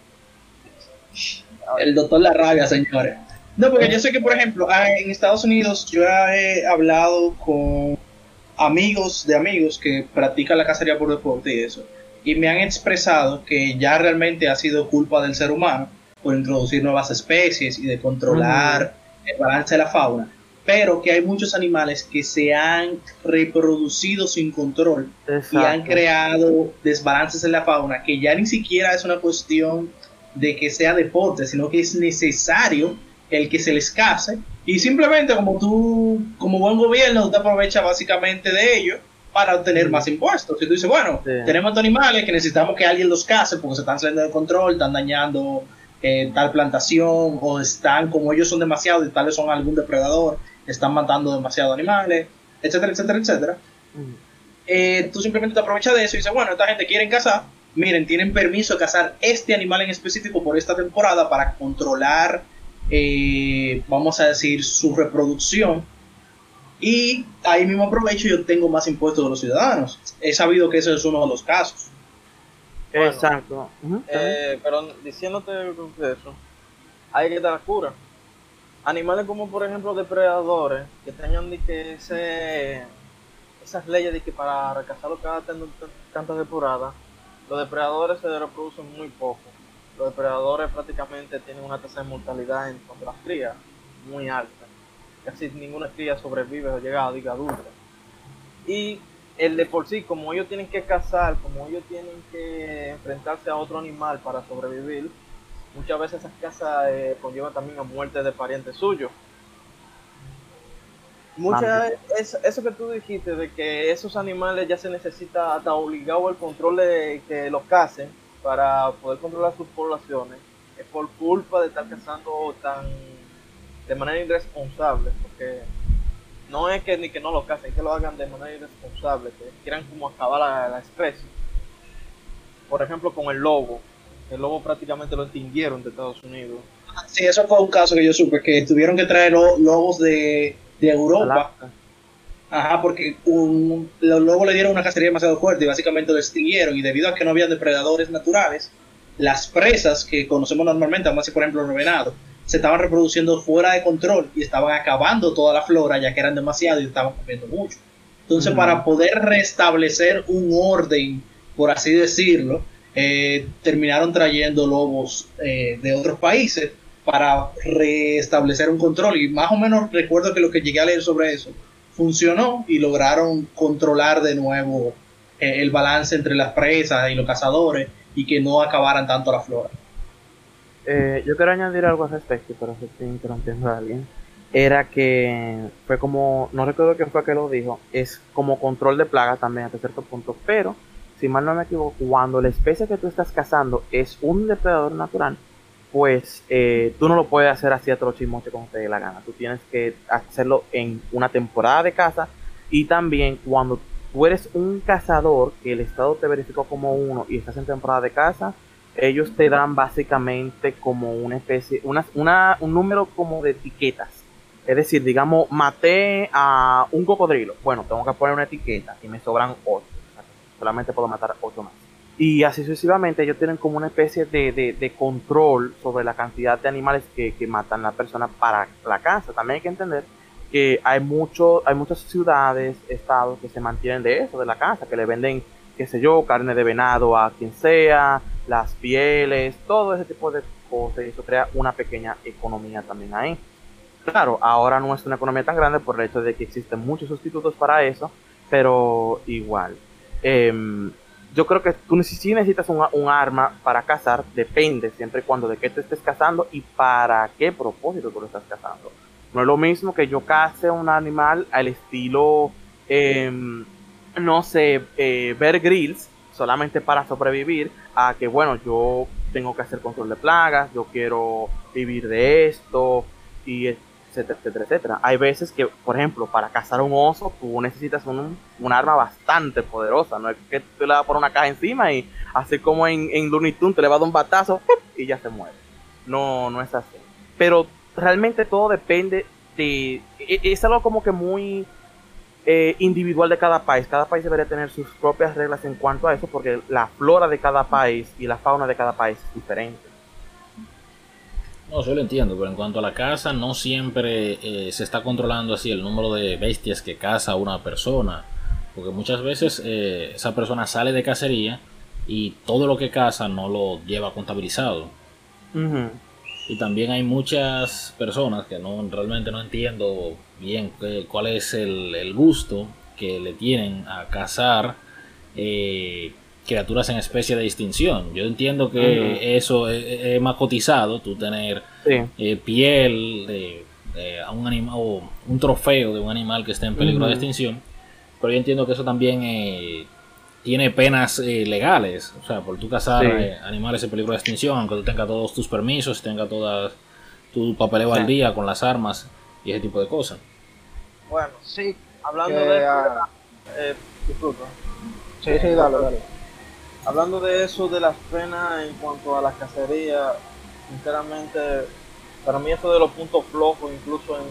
El doctor La Rabia, señores. No, porque yo sé que, por ejemplo, ah, en Estados Unidos yo he hablado con amigos de amigos que practican la cacería por deporte y eso. y me han expresado que ya realmente ha sido culpa del ser humano por introducir nuevas especies y de controlar el balance de la fauna, pero que hay muchos animales que se han reproducido sin control y han creado desbalances en la fauna que ya ni siquiera es una cuestión de que sea deporte, sino que es necesario el que se les case y simplemente como tú, como buen gobierno, te aprovechas básicamente de ello para obtener más impuestos. Y tú dices, bueno, Sí. tenemos estos animales que necesitamos que alguien los case porque se están saliendo de control, están dañando eh, tal plantación o están, como ellos son demasiados y tal vez son algún depredador, están matando demasiados animales, etcétera, etcétera, etcétera Mm. eh, tú simplemente te aprovechas de eso y dices, bueno, esta gente quiere cazar, miren, tienen permiso de cazar este animal en específico por esta temporada para controlar, eh, vamos a decir, su reproducción. Y ahí mismo aprovecho y obtengo más impuestos de los ciudadanos. He sabido que ese es uno de los casos. Bueno. Exacto. Eh, pero diciéndote eso, hay que dar la cura. Animales como por ejemplo depredadores que tengan de que esas leyes de que para cazarlo cada tan- tanta temporada, los depredadores se reproducen muy poco. Los depredadores prácticamente tienen una tasa de mortalidad en cuanto a las crías muy alta. Casi ninguna cría sobrevive o llega a diga adulta. Y el de por sí, como ellos tienen que cazar, como ellos tienen que enfrentarse a otro animal para sobrevivir, muchas veces esas cazas eh, conllevan también a muerte de parientes suyos. Muchas, es- eso que tú dijiste de que esos animales ya se necesita hasta obligado el control de que los cacen para poder controlar sus poblaciones, es por culpa de estar cazando tan de manera irresponsable, porque no es que ni que no lo casen, que lo hagan de manera irresponsable, que quieran como acabar la, la especie. Por ejemplo, con el lobo. El lobo prácticamente lo extinguieron de Estados Unidos. Sí, eso fue un caso que yo supe, que tuvieron que traer lo- lobos de, de Europa. Alaska. Ajá, porque un- los lobos le dieron una cacería demasiado fuerte y básicamente lo extinguieron. Y debido a que no había depredadores naturales, las presas que conocemos normalmente, vamos a decir por ejemplo los venados, se estaban reproduciendo fuera de control y estaban acabando toda la flora ya que eran demasiado y estaban comiendo mucho. Entonces, Ujú. para poder restablecer un orden, por así decirlo, eh, terminaron trayendo lobos eh, de otros países para restablecer un control. Y más o menos recuerdo que lo que llegué a leer sobre eso funcionó y lograron controlar de nuevo eh, el balance entre las presas y los cazadores y que no acabaran tanto la flora. Eh, yo quiero añadir algo al respecto, pero si estoy interrumpiendo a alguien. Era que fue como, no recuerdo quién fue que lo dijo, es como control de plaga también hasta cierto punto, pero si mal no me equivoco, cuando la especie que tú estás cazando es un depredador natural, pues eh, tú no lo puedes hacer así a trochimoche como te dé la gana. Tú tienes que hacerlo en una temporada de caza y también cuando tú eres un cazador que el Estado te verificó como uno y estás en temporada de caza, ellos te dan básicamente como una especie, una, una- un número como de etiquetas. Es decir, digamos, maté a un cocodrilo. Bueno, tengo que poner una etiqueta y me sobran 8. Solamente puedo matar 8 más. Y así sucesivamente, ellos tienen como una especie de, de- control sobre la cantidad de animales que, que matan la persona para la caza. También hay que entender que hay, mucho, hay muchas ciudades, estados que se mantienen de eso, de la caza, que le venden, qué sé yo, carne de venado a quien sea, las pieles, todo ese tipo de cosas. Y eso crea una pequeña economía también ahí. Claro, ahora no es una economía tan grande por el hecho de que existen muchos sustitutos para eso, pero igual. Em, yo creo que tú sí necesitas un, arma para cazar, depende siempre y cuando de qué te estés cazando y para qué propósito tú lo estás cazando. No es lo mismo que yo case un animal al estilo, em, no sé, eh, ver grills solamente para sobrevivir, a que bueno, yo tengo que hacer control de plagas, yo quiero vivir de esto, y etcétera, etcétera, etcétera. Hay veces que, por ejemplo, para cazar un oso, tú necesitas un, arma bastante poderosa, no es que tú le vas a poner una caja encima y así como en, en te le vas a dar un batazo y ya se muere. No, no es así. Pero realmente todo depende de... e- Es algo como que muy eh, individual de cada país. Cada país debería tener sus propias reglas en cuanto a eso, porque la flora de cada país y la fauna de cada país es diferente. No, yo lo entiendo, pero en cuanto a la caza, no siempre eh, se está controlando así el número de bestias que caza una persona. Porque muchas veces eh, esa persona sale de cacería y todo lo que caza no lo lleva contabilizado. Y también hay muchas personas que no realmente no entiendo bien qué- cuál es el, el gusto que le tienen a cazar eh, criaturas en especie de distinción. Yo entiendo que eso es, es más cotizado, tú tener Sí. eh, piel de, de a un animal o un trofeo de un animal que esté en peligro de extinción, pero yo entiendo que eso también eh, tiene penas eh, legales, o sea, por tú cazar Sí. eh, animales en peligro de extinción, aunque tú tengas todos tus permisos, tengas todas tu papeleo Sí. al día con las armas y ese tipo de cosas. Bueno, Sí, hablando que, de ah, eh, disculpa. sí, sí, dale, dale. Hablando de eso, de las penas en cuanto a la cacería, sinceramente, para mí eso de los puntos flojos, incluso en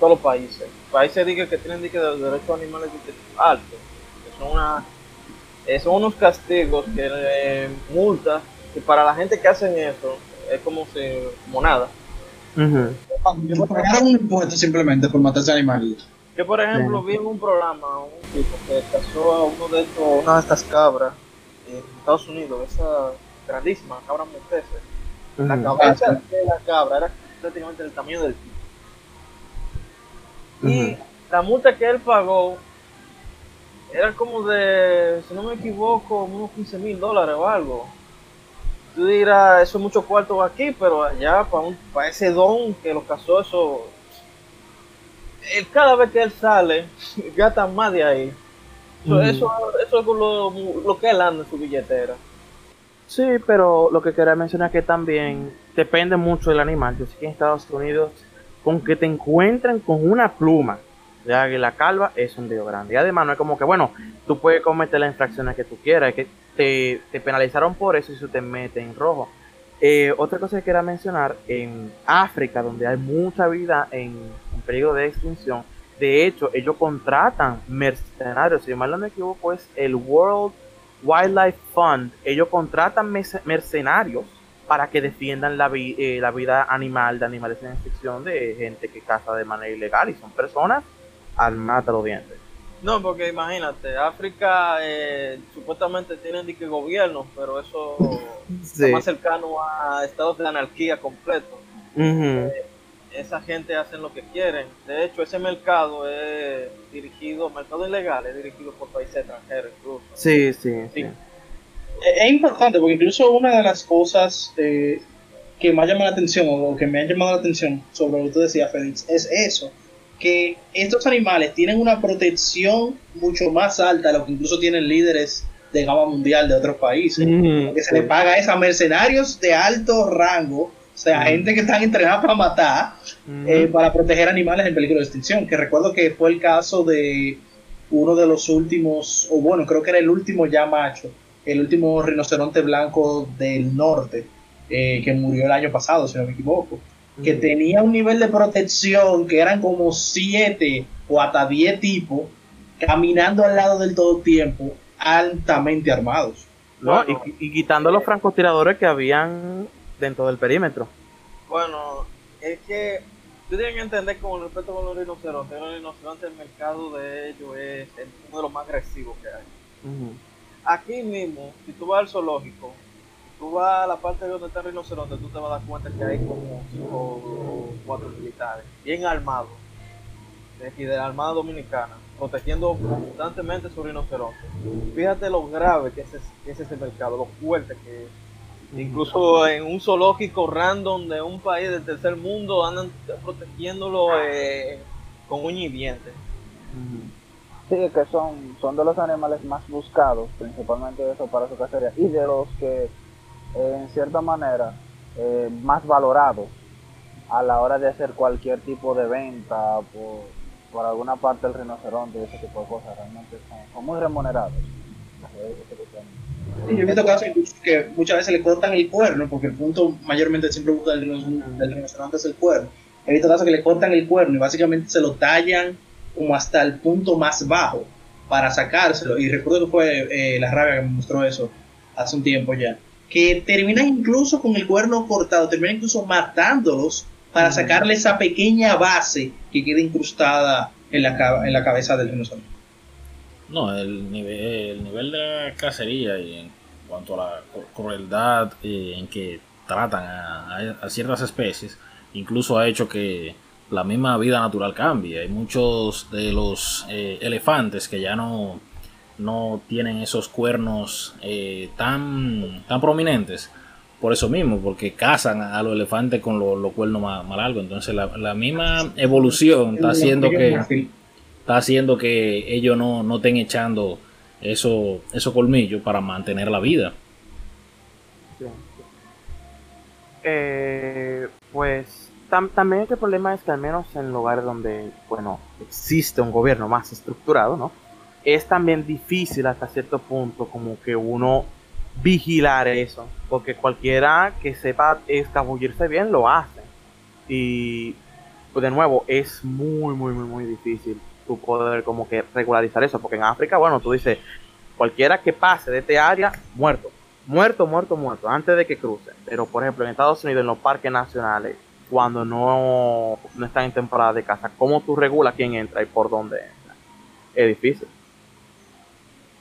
todos los países. Países diga que tienen dique de derechos animales altos, que son, una, eh, son unos castigos, que eh, multas, que para la gente que hacen eso es como si, como nada. Ujú. Que pagaron un impuesto simplemente por matarse animales. Yo, por ejemplo, vi en un programa un tipo que cazó a uno de estos, una de estas cabras en Estados Unidos, esa grandísima cabra monteses. La cabeza Ah, de la cabra era prácticamente del tamaño del tipo. Y la multa que él pagó era como de, si no me equivoco, unos 15 mil dólares o algo. Tú dirás, eso es mucho cuarto aquí, pero allá para, un, para ese don que lo casó, eso. él, cada vez que él sale, gasta más de ahí. Eso, Ujú. eso, eso es lo, lo que él anda en su billetera. Sí, pero lo que quería mencionar es que también depende mucho del animal. Yo sé que en Estados Unidos, con que te encuentren con una pluma de águila calva, es un lío grande. Y además no es como que, bueno, tú puedes cometer las infracciones que tú quieras, es que te, te penalizaron por eso y eso te mete en rojo. Eh, otra cosa que quería mencionar, en África, donde hay mucha vida en, en peligro de extinción, de hecho, ellos contratan mercenarios, si mal no me equivoco, es el World Wildlife Fund, ellos contratan mercenarios para que defiendan la, vi- eh, la vida animal de animales en extinción de gente que caza de manera ilegal y son personas armadas a los dientes. No, porque imagínate, África eh, supuestamente tienen dique gobierno, pero eso está más cercano a estados de anarquía completo. Esa gente hacen lo que quieren. De hecho, ese mercado es dirigido, mercado ilegal, es dirigido por países extranjeros incluso. Sí, sí, sí. Sí. Es es importante porque incluso una de las cosas eh, que más llama la atención o que me ha llamado la atención sobre lo que tú decías, Félix, es eso, que estos animales tienen una protección mucho más alta de lo que incluso tienen líderes de gama mundial de otros países. Ujú, que se le paga es a mercenarios de alto rango, o sea, Mm. gente que están entrenadas para matar, eh, para proteger animales en peligro de extinción. Que recuerdo que fue el caso de uno de los últimos, o bueno, creo que era el último ya macho, el último rinoceronte blanco del norte, eh, que murió el año pasado, si no me equivoco, que tenía un nivel de protección que eran como siete o hasta 10 tipos caminando al lado del todo tiempo, altamente armados. No, y, y quitando los francotiradores que habían dentro del perímetro. Bueno, es que tú tienes que entender con respecto con los rinocerontes, los rinocerontes, el mercado de ellos es uno de los más agresivos que hay. Aquí mismo, si tú vas al zoológico, tú vas a la parte donde está el rinoceronte, tú te vas a dar cuenta que hay como cinco o cuatro militares, bien armados, de aquí de la Armada Dominicana, protegiendo constantemente su rinoceronte. Fíjate lo grave que es, ese- que es ese mercado, lo fuerte que es. Incluso en un zoológico random de un país del tercer mundo andan protegiéndolo eh, con uña y dientes. Ujú. Sí, que son, son de los animales más buscados, principalmente eso para su cacería, y de los que, eh, en cierta manera, eh, más valorados a la hora de hacer cualquier tipo de venta por, por alguna parte del rinoceronte y ese tipo de cosas, realmente son, muy remunerados. Sí, yo he visto casos que muchas veces le cortan el cuerno, porque el punto mayormente siempre busca del del rinoceronte es el cuerno. He visto casos que le cortan el cuerno y básicamente se lo tallan como hasta el punto más bajo para sacárselo. Y recuerdo que fue eh, la rabia que me mostró eso hace un tiempo ya. Que terminan incluso con el cuerno cortado, terminan incluso matándolos para Ujú. sacarle esa pequeña base que queda incrustada en la, en la cabeza del rinoceronte. No, el nivel, el nivel de la cacería y en cuanto a la crueldad eh, en que tratan a, ciertas especies, incluso ha hecho que la misma vida natural cambie. Hay muchos de los eh, elefantes que ya no, no tienen esos cuernos eh, tan, tan prominentes por eso mismo, porque cazan a los elefantes con los cuernos más, largos. Entonces la, misma evolución está haciendo que está haciendo que ellos no, no estén echando esos eso colmillos para mantener la vida. Eh, pues también el problema es que al menos en lugares donde, bueno, existe un gobierno más estructurado, ¿no? Es también difícil hasta cierto punto como que uno vigilar eso, porque cualquiera que sepa escabullirse bien lo hace. Y pues de nuevo, es muy, muy, muy, muy difícil tu poder como que regularizar eso, porque en África, bueno, tú dices, cualquiera que pase de este área, muerto, muerto, muerto, muerto, antes de que cruce. Pero por ejemplo, en Estados Unidos, en los parques nacionales, cuando no, no están en temporada de caza, ¿cómo tú regulas quién entra y por dónde entra? Es difícil.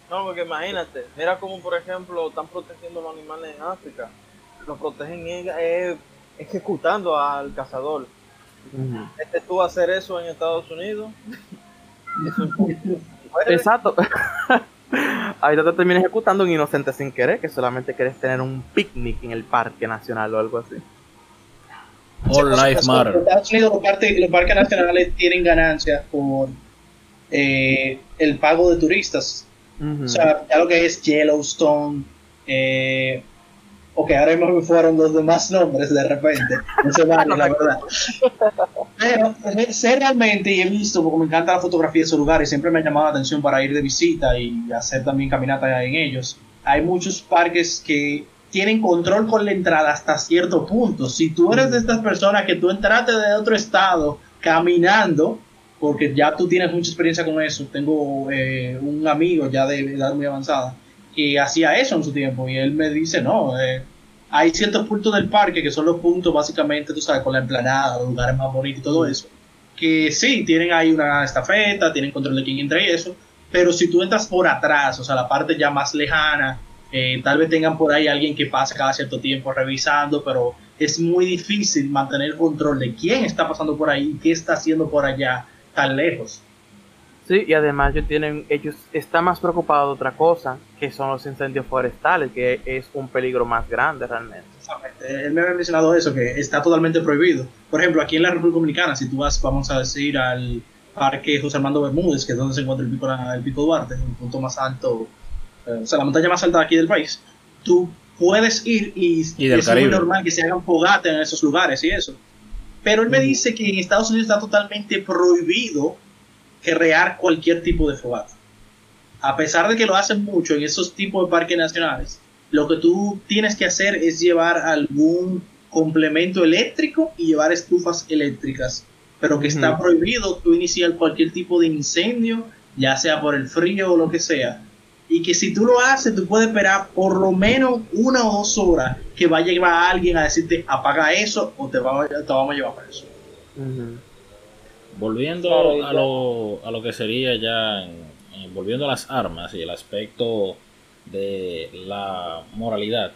No, porque imagínate, mira como por ejemplo están protegiendo los animales en África. Los protegen eh, ejecutando al cazador. Este tú hacer eso en Estados Unidos. Exacto. Ahí te terminas ejecutando un inocente sin querer, que solamente quieres tener un picnic en el parque nacional o algo así. All life matter. En Estados Unidos los parques, nacionales tienen ganancias por eh, el pago de turistas o sea, ya lo que es Yellowstone, eh, ok, ahora mismo me fueron los demás nombres de repente, no sé la verdad. Pero eh, sé realmente y he visto, porque me encanta la fotografía de esos lugares, siempre me ha llamado la atención para ir de visita y hacer también caminata en ellos. Hay muchos parques que tienen control con la entrada hasta cierto punto. Si tú eres de estas personas que tú entraste de otro estado caminando, porque ya tú tienes mucha experiencia con eso. Tengo eh, un amigo ya de edad muy avanzada que hacía eso en su tiempo y él me dice, no, eh, hay ciertos puntos del parque que son los puntos básicamente, tú sabes, con la emplanada, los lugares más bonitos y todo eso, que sí, tienen ahí una estafeta, tienen control de quién entra y eso, pero si tú entras por atrás, o sea, la parte ya más lejana, eh, tal vez tengan por ahí alguien que pase cada cierto tiempo revisando, pero es muy difícil mantener control de quién está pasando por ahí y qué está haciendo por allá tan lejos. Sí, y además ellos tienen, ellos están más preocupados de otra cosa, que son los incendios forestales, que es un peligro más grande realmente. Exactamente. Él me había mencionado eso, que está totalmente prohibido. Por ejemplo, aquí en la República Dominicana, si tú vas, vamos a decir, al parque José Armando Bermúdez, que es donde se encuentra el pico, el pico Duarte, el punto más alto, eh, o sea, la montaña más alta de aquí del país, tú puedes ir y, es muy normal que se hagan fogates en esos lugares y eso. Pero él me dice que en Estados Unidos está totalmente prohibido crear cualquier tipo de fogata. A pesar de que lo hacen mucho en esos tipos de parques nacionales, lo que tú tienes que hacer es llevar algún complemento eléctrico y llevar estufas eléctricas. Pero que está prohibido tú iniciar cualquier tipo de incendio, ya sea por el frío o lo que sea, y que si tú lo haces, tú puedes esperar por lo menos una o dos horas que va a llegar alguien a decirte apaga eso o te, vamos a llevar para eso. Volviendo a lo, a lo que sería ya, volviendo a las armas y el aspecto de la moralidad,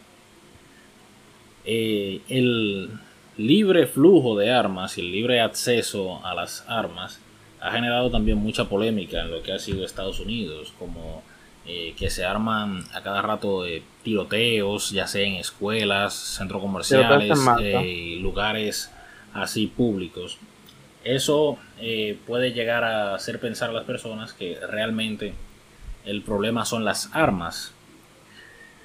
eh, el libre flujo de armas y el libre acceso a las armas ha generado también mucha polémica en lo que ha sido Estados Unidos, como eh, que se arman a cada rato de tiroteos, ya sea en escuelas, centros comerciales, eh, lugares así públicos. Eso eh, puede llegar a hacer pensar a las personas que realmente el problema son las armas.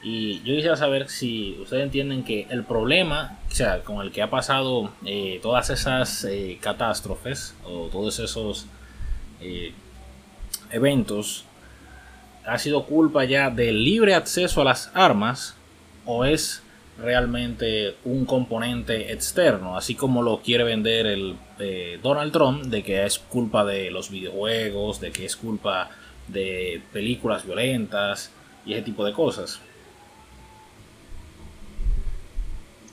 Y yo quisiera saber si ustedes entienden que el problema, o sea, con el que ha pasado todas esas catástrofes o todos esos eventos ha sido culpa ya del libre acceso a las armas o es realmente un componente externo, así como lo quiere vender el eh, Donald Trump, de que es culpa de los videojuegos, de que es culpa de películas violentas y ese tipo de cosas.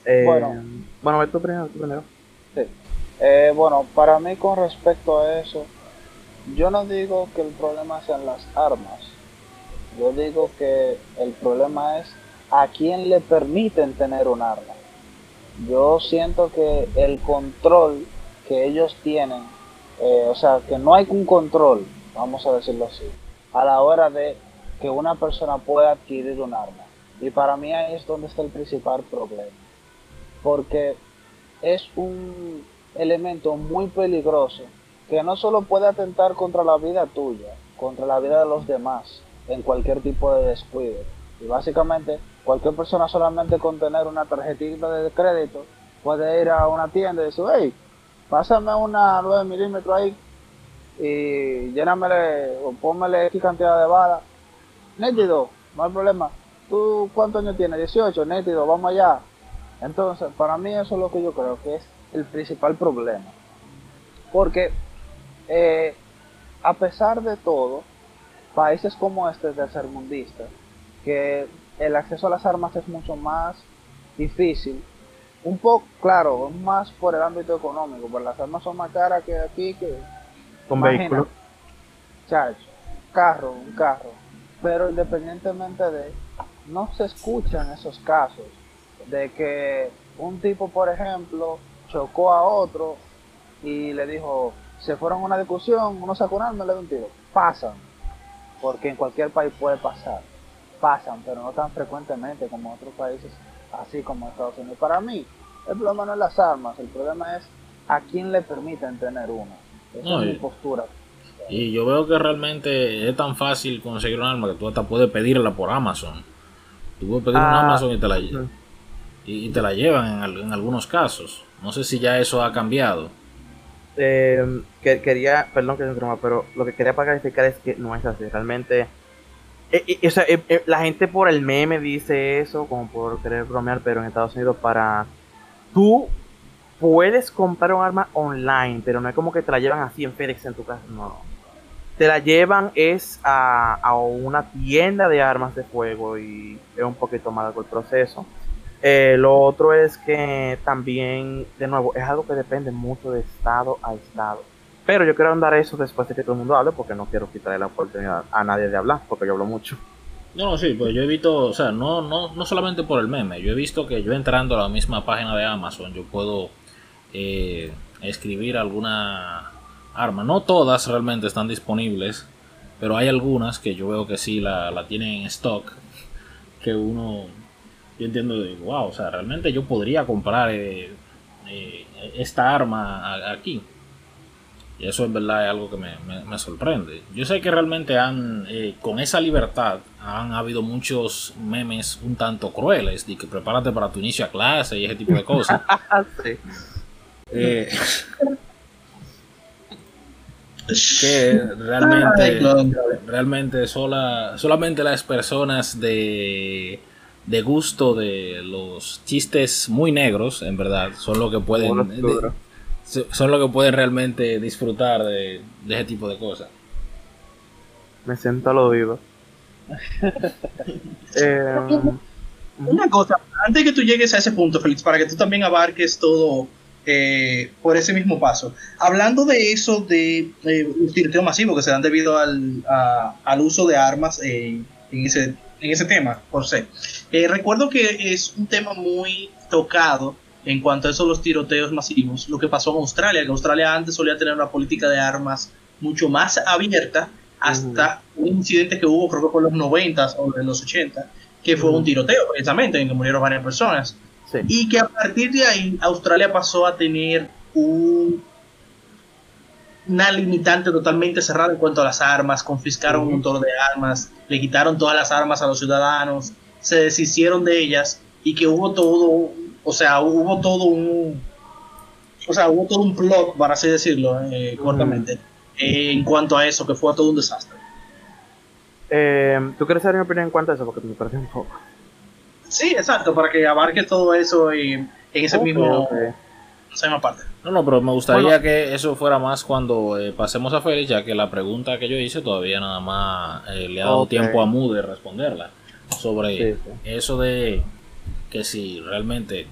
Eh, bueno, bueno, tú primero. Sí. Eh, bueno, para mí con respecto a eso, yo no digo que el problema sean las armas, yo digo que el problema es a quién le permiten tener un arma. Yo siento que el control que ellos tienen, eh, o sea, que no hay un control, vamos a decirlo así, a la hora de que una persona pueda adquirir un arma. Y para mí ahí es donde está el principal problema. Porque es un elemento muy peligroso que no solo puede atentar contra la vida tuya, contra la vida de los demás, en cualquier tipo de descuido. Y básicamente cualquier persona solamente con tener una tarjetita de crédito puede ir a una tienda y decir, hey, pásame una 9 milímetros ahí y llénamele o pónmele X cantidad de balas. Nétido, no hay problema. ¿Tú cuántos años tienes? 18, nétido, vamos allá. Entonces, para mí eso es lo que yo creo que es el principal problema. Porque eh, a pesar de todo, países como este tercermundistas, que el acceso a las armas es mucho más difícil, un poco, claro, más por el ámbito económico, porque las armas son más caras que aquí, que Con vehículos. chacho, carro, un carro. Pero independientemente de, no se escuchan esos casos de que un tipo, por ejemplo, chocó a otro y le dijo, se fueron a una discusión, uno sacó un arma y le dio un tiro. Pasan, porque en cualquier país puede pasar. Pasan, pero no tan frecuentemente como en otros países, así como Estados Unidos. Para mí, el problema no es las armas, el problema es a quién le permiten tener una. Esa No, es mi y- postura. Y yo veo que realmente es tan fácil conseguir un arma que tú hasta puedes pedirla por Amazon. Tú puedes pedir una Ah, Amazon y te la, y, y te la llevan en, al- en algunos casos. No sé si ya eso ha cambiado. Eh, que, quería, perdón que se interrumpa, pero lo que quería para clarificar es que no es así. Realmente, eh, o sea, eh, eh, la gente por el meme dice eso, como por querer bromear, pero en Estados Unidos para... Tú puedes comprar un arma online, pero no es como que te la llevan así en FedEx en tu casa, no. Te la llevan es a, a una tienda de armas de fuego y es un poquito más largo el proceso. Lo otro es que también, de nuevo, es algo que depende mucho de estado a estado. Pero yo quiero andar eso después de que todo el mundo hable, porque no quiero quitarle la oportunidad a nadie de hablar, porque yo hablo mucho. No, no, sí, pues yo he visto, o sea, no, no, no solamente por el meme, yo he visto que yo entrando a la misma página de Amazon, yo puedo eh, escribir alguna arma. No todas realmente están disponibles, pero hay algunas que yo veo que sí la, la tienen en stock, que uno, yo entiendo, de, wow, o sea, realmente yo podría comprar eh, eh, esta arma aquí. Y eso en verdad es algo que me, me- me sorprende. Yo sé que realmente han, eh, con esa libertad, han habido muchos memes un tanto crueles, de que prepárate para tu inicio a clase y ese tipo de cosas. Sí. Eh, que realmente, realmente sola, solamente las personas de, de gusto de los chistes muy negros, en verdad, son lo que pueden... De- son lo que pueden realmente disfrutar de, de ese tipo de cosas. Me siento al oído. Eh, Una cosa, antes que tú llegues a ese punto, Félix, para que tú también abarques todo eh, por ese mismo paso. Hablando de eso, de eh, un tiroteo masivo que se dan debido al, a- al uso de armas eh, en, ese, en ese tema, por se. Eh, recuerdo que es un tema muy tocado en cuanto a eso, los tiroteos masivos, lo que pasó en Australia, que Australia antes solía tener una política de armas mucho más abierta hasta un incidente que hubo, creo que por los 90 o en los 80, que fue un tiroteo precisamente, en que murieron varias personas. sí. Y que a partir de ahí Australia pasó a tener un- una limitante totalmente cerrada en cuanto a las armas, confiscaron un montón de armas, le quitaron todas las armas a los ciudadanos, se deshicieron de ellas y que hubo todo, o sea, hubo todo un, o sea, hubo todo un plot, para así decirlo, eh, cortamente, eh, en cuanto a eso, que fue todo un desastre. Eh, ¿Tú quieres saber mi opinión en cuanto a eso? Porque me perdí un poco. Sí, exacto, para que abarque todo eso y en ese mismo, esa misma parte. No, no, pero me gustaría Bueno. que eso fuera más cuando eh, pasemos a Félix, ya que la pregunta que yo hice todavía nada más eh, le ha dado tiempo a Mu de responderla. Sobre Sí, sí. eso de que si realmente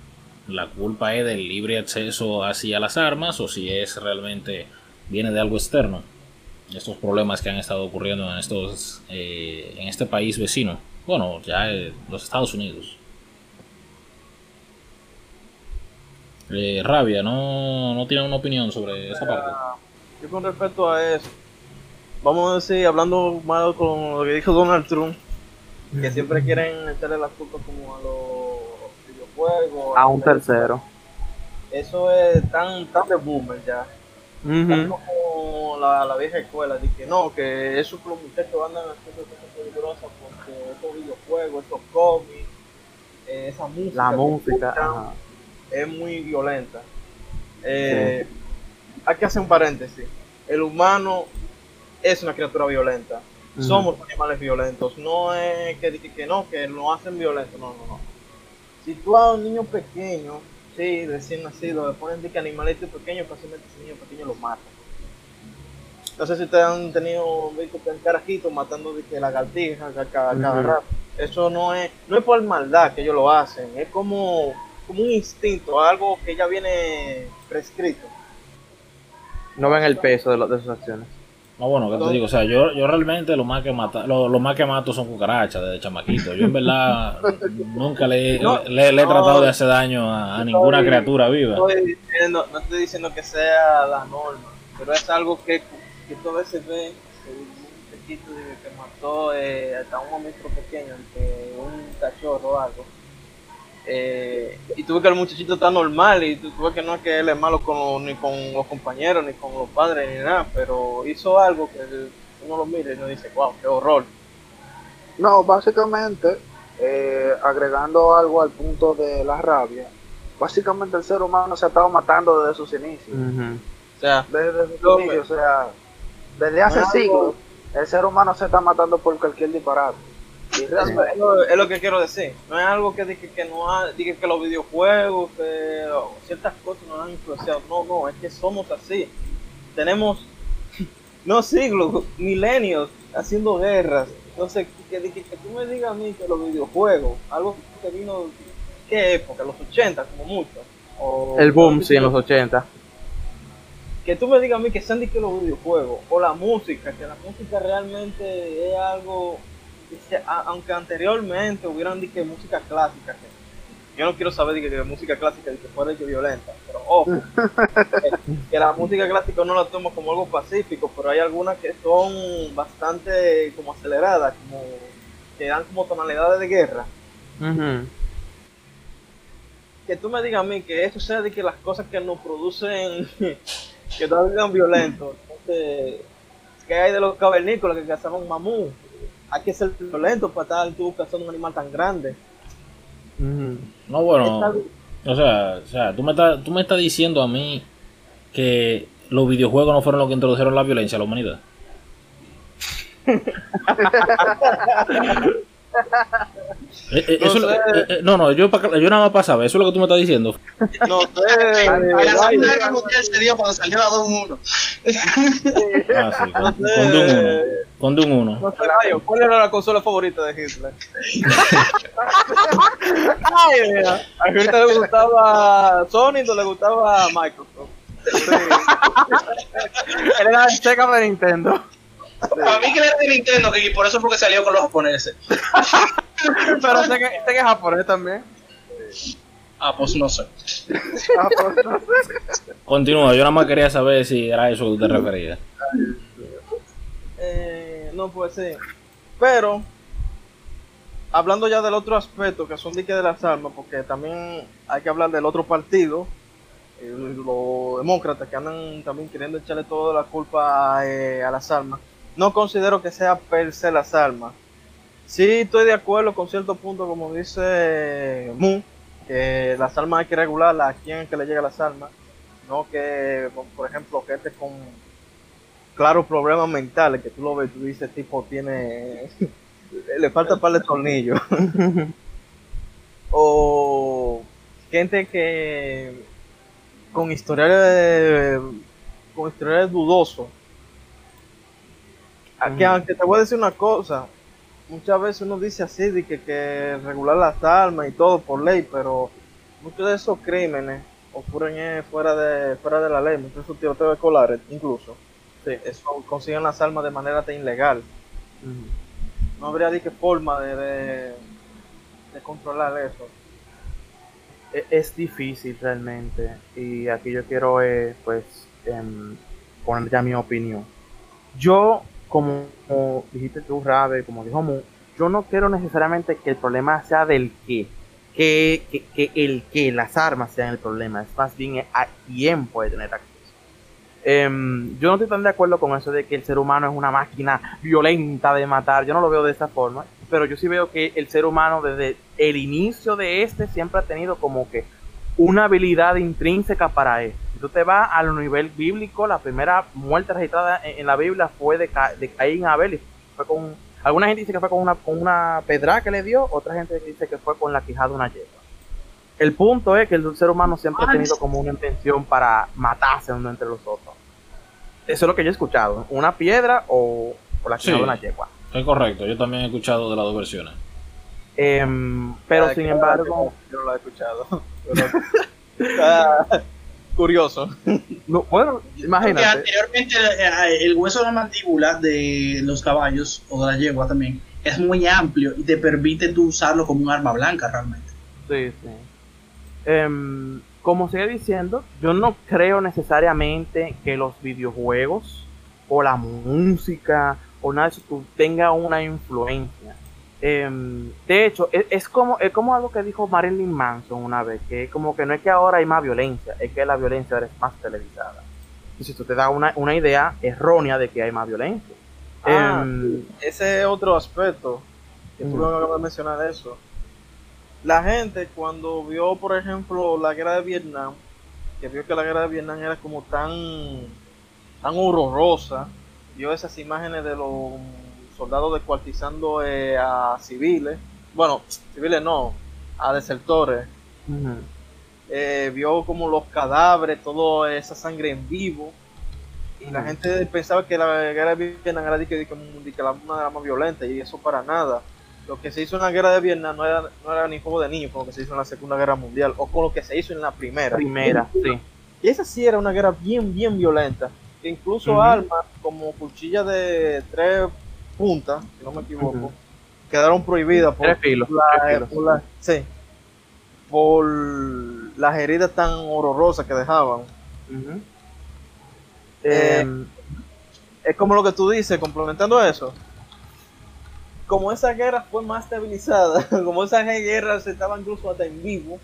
la culpa es del libre acceso hacia las armas o si es realmente viene de algo externo. Estos problemas que han estado ocurriendo en estos eh, en este país vecino. Bueno, ya eh, los Estados Unidos. Eh, Rabia, ¿no, ¿no tiene una opinión sobre esa parte? Yo con respecto a eso, vamos a decir, hablando mal con lo que dijo Donald Trump, que siempre quieren echarle la culpa como a los videojuegos. A un tercero. Eso es tan, tan de boomer ya. Tan Ujú. como la, la vieja escuela, de que no, que eso que los muchachos andan haciendo cosas peligrosas porque esos videojuegos, esos cómics, eh, esa música. La que música. escuchan, ajá. es muy violenta. Eh, Hay que hacer un paréntesis. El humano es una criatura violenta. Somos animales violentos. No es que, que, que no, que lo hacen violento. No, no, no. Si tú a un niño pequeño, sí, recién nacido, le ponen de que animalito pequeño, fácilmente ese niño pequeño lo mata. No sé si ustedes han tenido visto que un carajito matando de que lagartijas cada, cada Ujú. rato. Eso no es, no es por maldad que ellos lo hacen, es como, como un instinto, algo que ya viene prescrito. No ven el peso de, lo- de sus acciones. No, bueno, que te digo, o sea, yo, yo realmente lo más que mata, lo, lo más que mato son cucarachas desde chamaquito. Yo en verdad nunca le, No, le, le he no. tratado de hacer daño a, a ninguna Estoy- criatura viva. No estoy diciendo, no estoy diciendo que sea la norma, pero es algo que, que tú a veces ves, un chiquito de que mató eh, hasta un monstruo pequeño, que un cachorro o algo. Eh, y tú ves que el muchachito está normal y tú, tú ves que no es que él es malo con los- ni con los compañeros, ni con los padres, ni nada, pero hizo algo que uno lo mira y uno dice, wow, qué horror. No, básicamente, eh, agregando algo al punto de la rabia, básicamente el ser humano se ha estado matando desde sus inicios. O sea, Desde sus inicios, o sea, desde hace siglos, el ser humano se está matando por cualquier disparate. Es lo, que quiero decir. No es algo que diga que no ha, diga que los videojuegos, que ciertas cosas nos han influenciado. No, no, es que somos así. Tenemos no siglos, milenios haciendo guerras. Entonces, que, que, que tú me digas a mí que los videojuegos, algo que vino, ¿qué época? Los 80 como mucho. O- El boom, sí, en los 80. que tú me digas a mí que sean de que los videojuegos o la música, que la música realmente es algo, aunque anteriormente hubieran de que música clásica, que yo no quiero saber de que, que música clásica de que fuera de que violenta, pero ojo, que, que la música clásica no la tomo como algo pacífico, pero hay algunas que son bastante como aceleradas, como que dan como tonalidades de guerra. Que tú me digas a mí que eso sea de que las cosas que nos producen que nos hagan violentos entonces que hay de los cavernícolas que cazaron un mamú hay que ser violento para estar tú cazando un animal tan grande. No, bueno, o sea, o sea tú, me estás, tú me estás diciendo a mí que los videojuegos no fueron los que introdujeron la violencia a la humanidad. Eh, eh, No eso eh, eh, no, no, yo, pa- yo nada más para saber, eso es lo que tú me estás diciendo. no sé A la vaya, Segunda Guerra Mundial se dio cuando salió la 2-1. Ah, sí, con, no con Doom 1. sé Con Doom 1. no sé, ¿cuál era la consola favorita de Hitler? Ay, mira, a Hitler le gustaba Sony, no le gustaba Microsoft. Él era el Sega de Nintendo. Para mí que era de Nintendo, que por eso fue que salió con los japoneses. Pero Sega, Sega es japonés también. Ah, pues no sé. ah, pues, no. Continúa, yo nada más quería saber si era eso que te referías. Eh, no, pues sí. Pero, hablando ya del otro aspecto, que son diques de las armas, porque también hay que hablar del otro partido, eh, los demócratas, que andan también queriendo echarle toda la culpa eh, a las armas. No considero que sea per se las armas. Sí estoy de acuerdo con cierto punto, como dice Mu, que las armas hay que regularlas a quién es que le llega las armas. No que, por ejemplo, gente con claros problemas mentales que tú lo ves, tú dices, tipo tiene, le falta par de tornillos. o gente que con historiales, con historiales dudosos. Aquí, Ujú. aunque te voy a decir una cosa, muchas veces uno dice así, de que, que regular las armas y todo por ley, pero muchos de esos crímenes ocurren eh, fuera de fuera de la ley, muchos de esos tiroteos escolares incluso. Sí. Eso consiguen las armas de manera tan ilegal. No habría de qué forma de, de, de controlar eso. E- Es difícil realmente y aquí yo quiero eh, pues em, poner ya mi opinión. Yo, como, dijiste tú, Rabe, como dijo Mu, yo no quiero necesariamente que el problema sea del qué, que, que, que el que, las armas sean el problema, es más bien a quién puede tener acceso. Em, yo no estoy tan de acuerdo con eso de que el ser humano es una máquina violenta de matar, yo no lo veo de esa forma, pero yo sí veo que el ser humano desde el inicio de este siempre ha tenido como que una habilidad intrínseca para esto. Si tú te vas al nivel bíblico, la primera muerte registrada en, en la Biblia fue de, Ca- de Caín y Abel. y Fue con, alguna gente dice que fue con una, con una pedra que le dio, otra gente dice que fue con la quijada de una yegua. El punto es que el ser humano siempre ha tenido como una intención para matarse uno entre los otros. Eso es lo que yo he escuchado. Una piedra o, o la quijada Sí. de una yegua. Es correcto, yo también he escuchado de las dos versiones. Em, pero sin embargo, Yo no lo he escuchado. pero curioso. no, bueno, Porque imagínate. anteriormente eh, el hueso de la mandíbula de los caballos o de la yegua también es muy amplio y te permite tú usarlo como un arma blanca realmente. Sí, sí. Em, como sigue diciendo, yo no creo necesariamente que los videojuegos o la música o nada de eso tenga una influencia. Em, de hecho, es, es como, es como algo que dijo Marilyn Manson una vez, que es como que no es que ahora hay más violencia, es que la violencia ahora es más televisada. Y si tú te das una, una idea errónea de que hay más violencia. Ah, Em, Ese es otro aspecto que tú me acabas de mencionar eso. La gente cuando vio, por ejemplo, la guerra de Vietnam, que vio que la guerra de Vietnam era como tan, tan horrorosa, vio esas imágenes de los soldados descuartizando eh, a civiles, bueno, civiles no, a desertores, eh, vio como los cadáveres, toda esa sangre en vivo. Y la gente pensaba que la guerra de Vietnam era de que, de que- de que la, una de las más violentas, y eso para nada. Lo que se hizo en la guerra de Vietnam no era, no era ni juego de niños con lo que se hizo en la Segunda Guerra Mundial, o con lo que se hizo en la Primera. Primera, sí. Y esa sí era una guerra bien, bien violenta. Que incluso armas como cuchillas de tres puntas, si no me equivoco, quedaron prohibidas por, la- por sí, por las heridas tan horrorosas que dejaban. Eh, Em, Es como lo que tú dices, complementando eso. Como esa guerra fue más estabilizada, como esa guerra se estaba incluso hasta en vivo,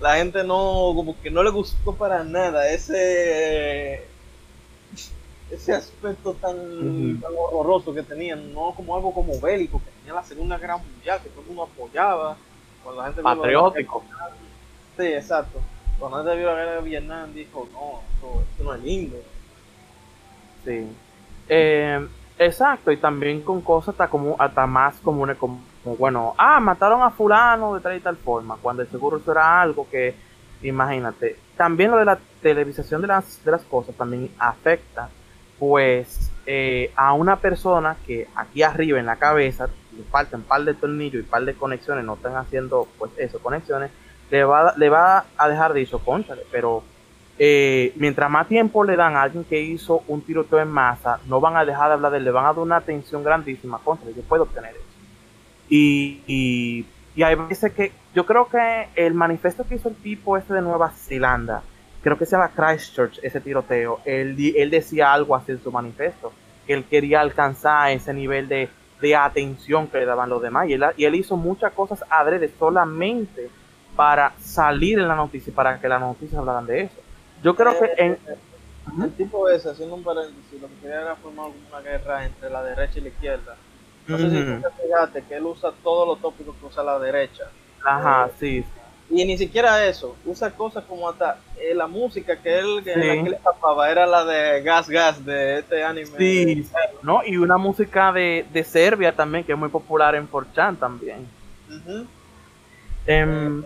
la gente no, como que no le gustó para nada ese ese aspecto tan, tan horroroso que tenían, no como algo como bélico, que tenía la Segunda Guerra Mundial, que todo el mundo apoyaba. Cuando la gente patriótico. Sí, exacto. Cuando la gente vio la guerra de Vietnam, dijo, no, esto, esto no es lindo. Sí. Eh, exacto, y también con cosas hasta, como, hasta más comunes como, como, bueno, ah, mataron a fulano de tal y tal forma, cuando de seguro eso era algo que, imagínate, también lo de la televisación de las, de las cosas también afecta, pues, eh, a una persona que aquí arriba en la cabeza le faltan un par de tornillos y un par de conexiones, no están haciendo, pues, eso, conexiones, le va, le va a dejar de eso, conchale, pero eh, mientras más tiempo le dan a alguien que hizo un tiroteo en masa, no van a dejar de hablar de él, le van a dar una atención grandísima contra yo puedo obtener eso. Y, y, y hay veces que yo creo que el manifiesto que hizo el tipo este de Nueva Zelanda, creo que se llama Christchurch, ese tiroteo, él, di- él decía algo así en su manifiesto, que él quería alcanzar ese nivel de, de atención que le daban los demás, y él, y él hizo muchas cosas adrede solamente para salir en la noticia, para que las noticias hablaran de eso. Yo creo que en, El tipo ese, haciendo un paréntesis, lo que quería era formar una guerra entre la derecha y la izquierda. No sé si tú te fijaste que él usa todos los tópicos que usa la derecha. Ajá, sí. Y ni siquiera eso, usa cosas como hasta eh, la música que él, que, Sí. la que él tapaba era la de Gas Gas de este anime. Sí, ¿no? Y una música de, de Serbia también, que es muy popular en 4chan también. Em,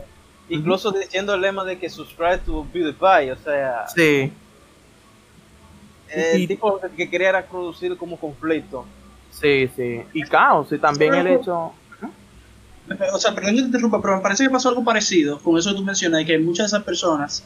Incluso diciendo el lema de que subscribe to PewDiePie, o sea, sí, el Y- tipo que quería era producir como conflicto. sí, sí. Y caos, y también el hecho... O sea, perdón que te interrumpa, pero me parece que pasó algo parecido con eso que tú mencionas, que muchas de esas personas,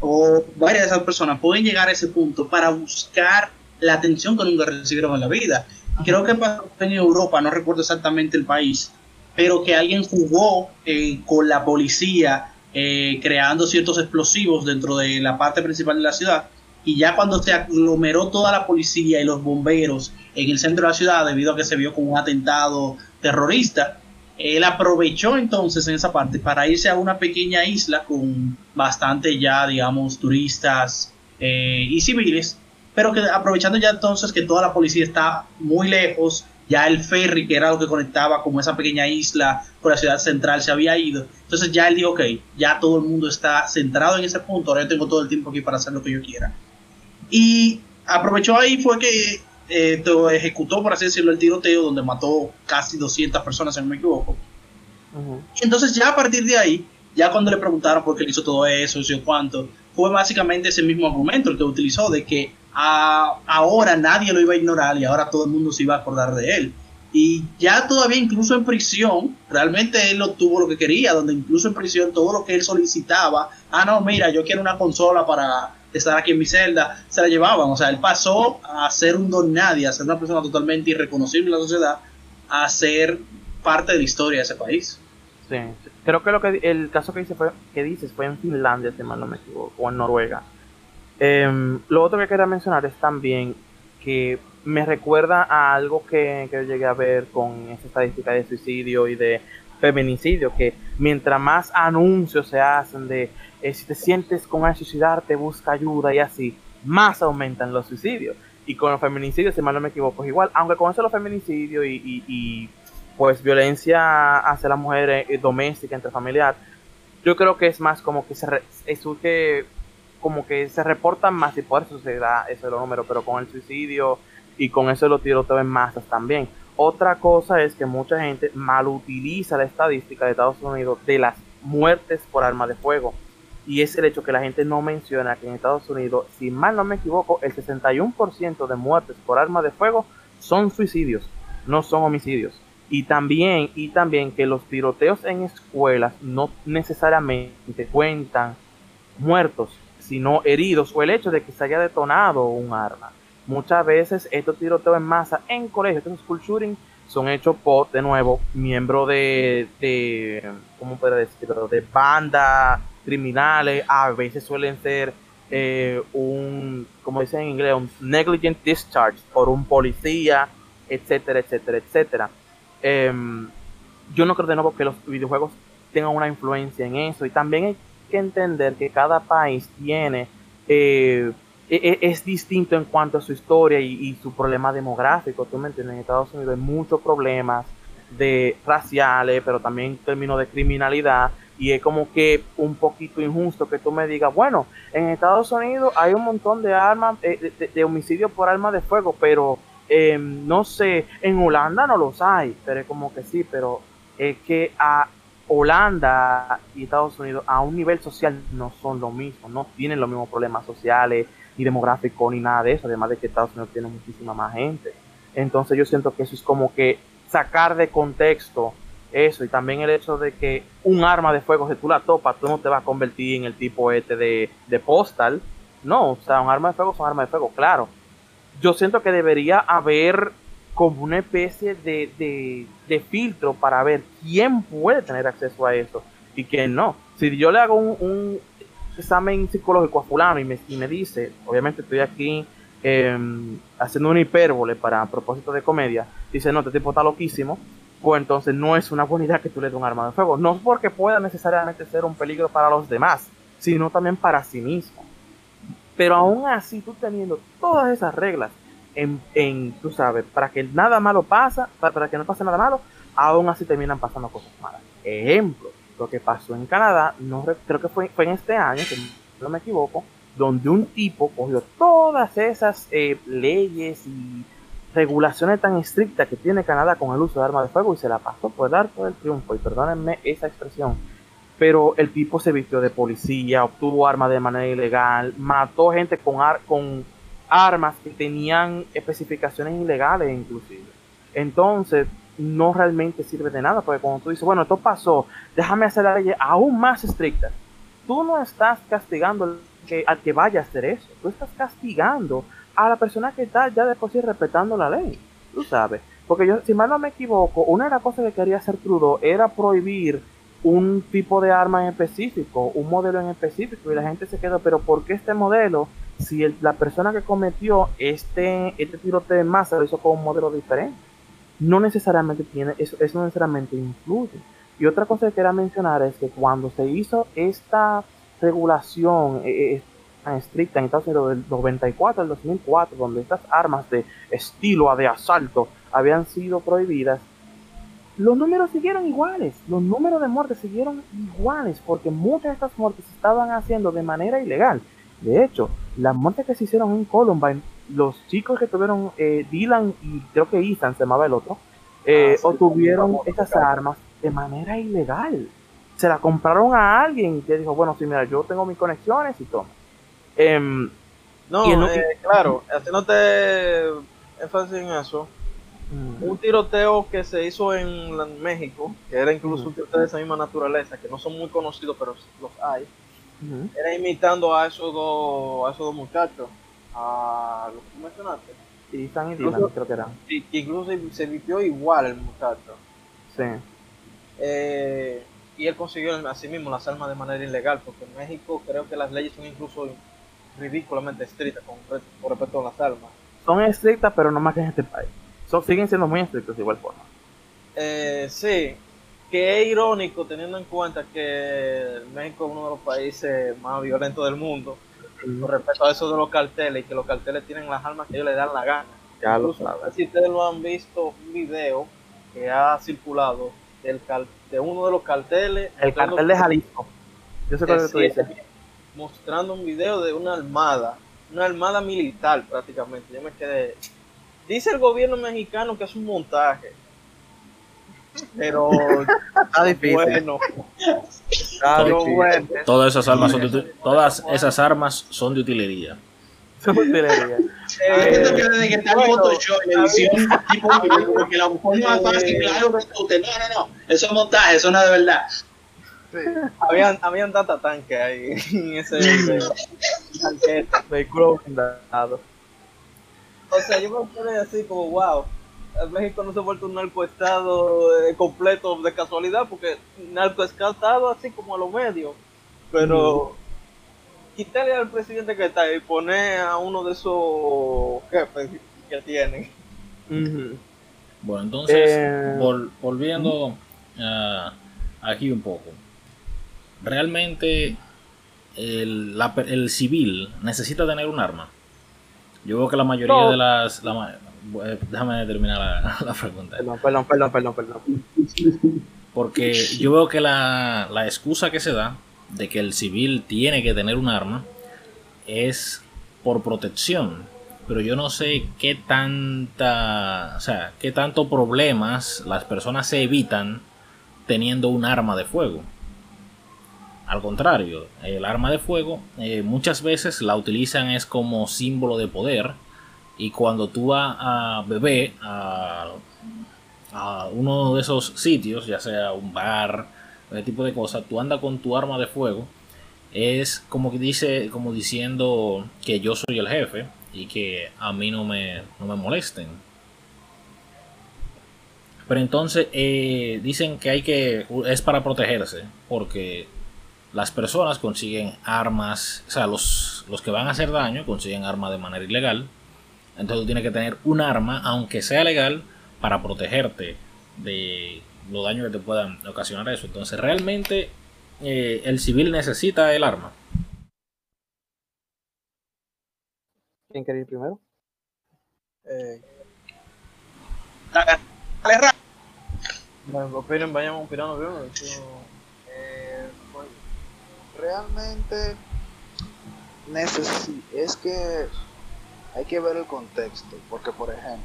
o varias de esas personas, pueden llegar a ese punto para buscar la atención que nunca recibieron en la vida. creo que pasó en Europa, no recuerdo exactamente el país, pero que alguien jugó eh, con la policía eh, creando ciertos explosivos dentro de la parte principal de la ciudad y ya cuando se aglomeró toda la policía y los bomberos en el centro de la ciudad debido a que se vio como un atentado terrorista, él aprovechó entonces en esa parte para irse a una pequeña isla con bastante ya, digamos, turistas eh, y civiles, pero que aprovechando ya entonces que toda la policía está muy lejos, ya el ferry, que era lo que conectaba como esa pequeña isla con la ciudad central, se había ido. Entonces ya él dijo, ok, ya todo el mundo está centrado en ese punto, ahora yo tengo todo el tiempo aquí para hacer lo que yo quiera. Y aprovechó ahí fue que eh, ejecutó, por así decirlo, el tiroteo donde mató casi 200 personas, si no me equivoco. Entonces ya a partir de ahí, ya cuando le preguntaron por qué hizo todo eso, y cuánto, fue básicamente ese mismo argumento el que utilizó de que ahora nadie lo iba a ignorar y ahora todo el mundo se iba a acordar de él. Y ya todavía incluso en prisión, realmente él obtuvo lo que quería, donde incluso en prisión todo lo que él solicitaba, ah no, mira, yo quiero una consola para estar aquí en mi celda, se la llevaban. O sea, él pasó a ser un don nadie, a ser una persona totalmente irreconocible en la sociedad, a ser parte de la historia de ese país. Sí, creo que lo que el caso que, dice fue, que dices fue en Finlandia, si mal no me equivoco, o en Noruega. Em, lo otro que quería mencionar es también que me recuerda a algo que, que llegué a ver con esa estadística de suicidio y de feminicidio, que mientras más anuncios se hacen de eh, si te sientes con a suicidarte, busca ayuda y así, más aumentan los suicidios. Y con los feminicidios, si mal no me equivoco, es igual, aunque con eso los feminicidios y, pues violencia hacia la mujer eh, doméstica, entre familiar, yo creo que es más como que se, que, como que se reportan más y por eso se da ese número, pero con el suicidio y con eso lo tiroteos en masas también. Otra cosa es que mucha gente malutiliza la estadística de Estados Unidos de las muertes por arma de fuego y es el hecho que la gente no menciona que en Estados Unidos, si mal no me equivoco, el 61% de muertes por arma de fuego son suicidios, no son homicidios. Y también, y también que los tiroteos en escuelas no necesariamente cuentan muertos, sino heridos, o el hecho de que se haya detonado un arma. Muchas veces estos tiroteos en masa en colegios, estos school shooting, son hechos por, de nuevo, miembros de, de ¿cómo puedo decirlo?, de banda criminales, a veces suelen ser eh, un, como dicen en inglés, un negligent discharge por un policía, etcétera, etcétera, etcétera. Em, yo no creo de nuevo que los videojuegos tengan una influencia en eso y también hay que entender que cada país tiene eh, e, e, es distinto en cuanto a su historia y, su problema demográfico. Tú me entiendes, en Estados Unidos hay muchos problemas de raciales, pero también en términos de criminalidad y es como que un poquito injusto que tú me digas, bueno, en Estados Unidos hay un montón de armas, eh, de, homicidios por armas de fuego, pero em, no sé, en Holanda no los hay, pero es como que sí, pero es que a Holanda y Estados Unidos a un nivel social no son lo mismo, no tienen los mismos problemas sociales ni demográficos ni nada de eso, además de que Estados Unidos tiene muchísima más gente. Entonces yo siento que eso es como que sacar de contexto eso, y también el hecho de que un arma de fuego, si tú la topas, tú no te vas a convertir en el tipo este de, de postal. No, o sea, un arma de fuego es un arma de fuego, claro. Yo siento que debería haber como una especie de, de, filtro para ver quién puede tener acceso a eso y quién no. Si yo le hago un, examen psicológico a fulano y me, y me dice, obviamente estoy aquí em, haciendo una hipérbole para propósito de comedia, dice, no, este tipo está loquísimo, pues entonces no es una buena idea que tú le des un arma de fuego. No porque pueda necesariamente ser un peligro para los demás, sino también para sí mismo. Pero aún así, tú teniendo todas esas reglas en, en tú sabes, para que nada malo pasa, para, que no pase nada malo, aún así terminan pasando cosas malas. Ejemplo, lo que pasó en Canadá, no creo que fue, fue en este año, que no me equivoco, donde un tipo cogió todas esas eh, leyes y regulaciones tan estrictas que tiene Canadá con el uso de armas de fuego y se la pasó por dar todo el triunfo. Y perdónenme esa expresión. Pero el tipo se vistió de policía, obtuvo armas de manera ilegal, mató gente con, con armas que tenían especificaciones ilegales inclusive. Entonces, no realmente sirve de nada, porque cuando tú dices, bueno, esto pasó, déjame hacer la ley aún más estricta. Tú no estás castigando al que, al que vaya a hacer eso, tú estás castigando a la persona que está ya de por respetando la ley. Tú sabes. Porque yo, si mal no me equivoco, una de las cosas que quería hacer Trudeau era prohibir un tipo de arma en específico, un modelo en específico, y la gente se quedó, pero ¿por qué este modelo? Si la persona que cometió este, este tiroteo en masa lo hizo con un modelo diferente. No necesariamente tiene, eso, eso no necesariamente influye. Y otra cosa que quería mencionar es que cuando se hizo esta regulación eh, tan estricta en Estados Unidos del 94 al 2004, donde estas armas de estilo a de asalto habían sido prohibidas, los números siguieron iguales, los números de muertes siguieron iguales, porque muchas de estas muertes se estaban haciendo de manera ilegal. De hecho, las muertes que se hicieron en Columbine, los chicos que tuvieron, eh, Dylan y creo que Ethan se llamaba el otro, eh, Ah, sí, obtuvieron estas armas de manera ilegal. Se la compraron a alguien que dijo, bueno, sí, mira, yo tengo mis conexiones y toma. Em, No, eh, claro, haciéndote énfasis en eso, mm, un tiroteo que se hizo en México, que era incluso un tiroteo de esa misma naturaleza, que no son muy conocidos, pero los hay, era imitando a esos dos, a esos dos muchachos, a los que mencionaste, y Dylan, Incluso- creo que eran. y que incluso se, se vistió igual el muchacho. Sí. Eh, y él consiguió así mismo las armas de manera ilegal, porque en México creo que las leyes son incluso ridículamente estrictas con, re- con respecto a las armas. Son estrictas, pero no más que en este país. Son, siguen siendo muy estrictos de igual forma. Eh, sí, que es irónico teniendo en cuenta que México es uno de los países más violentos del mundo con respecto a eso de los carteles y que los carteles tienen las armas que ellos les dan la gana. Ya lo Incluso, sabes. si ustedes lo han visto, un video que ha circulado del de uno de los carteles. El cartel de Jalisco. Yo sé cuál es lo que tú sí, dices. Mostrando un video de una armada, una armada militar prácticamente. Yo me quedé. Dice el gobierno mexicano que es un montaje. Pero Está difícil. bueno, Está pero difícil. bueno. Todas esas armas son de, todas esas armas son de utilería. Son utilería. Entiendo que Eh, desde que está el bueno, Photoshop, la edición, tipo, porque la forma más fácil, Eh, claro, que usted, no, no, no, eso es montaje, eso no es de verdad. Sí. habían, habían data tanques ahí en ese. Vehículo blindado. O sea, yo me quedé así como, wow. México no se ha vuelto un narcoestado eh, completo de casualidad, porque narcoestado así como a los medios. Pero quitarle al presidente que está y poner a uno de esos jefes que tienen. Ujú. Bueno, entonces, Eh, vol- volviendo ah, aquí un poco. Realmente el, la el civil necesita tener un arma. Yo veo que la mayoría No. de las... la eh, déjame terminar la, la pregunta. Perdón, perdón, perdón, perdón, perdón. Porque yo veo que la, la excusa que se da de que el civil tiene que tener un arma es por protección. Pero yo no sé qué tanta, o sea, qué tanto problemas las personas se evitan teniendo un arma de fuego. Al contrario, el arma de fuego eh, muchas veces la utilizan es como símbolo de poder y cuando tú vas a beber a, a uno de esos sitios, ya sea un bar, ese tipo de cosas, tú andas con tu arma de fuego, es como que dice, como diciendo que yo soy el jefe y que a mí no me, no me molesten. Pero entonces eh, dicen que hay que, es para protegerse, porque las personas consiguen armas, o sea, los, los que van a hacer daño consiguen armas de manera ilegal. Entonces tú tienes que tener un arma, aunque sea legal, para protegerte de los daños que te puedan ocasionar eso. Entonces realmente eh, el civil necesita el arma. ¿Quién quiere ir primero? Eh, Dale, Ra. bueno, opinen, vayamos opinando primero. Realmente es que hay que ver el contexto, porque por ejemplo,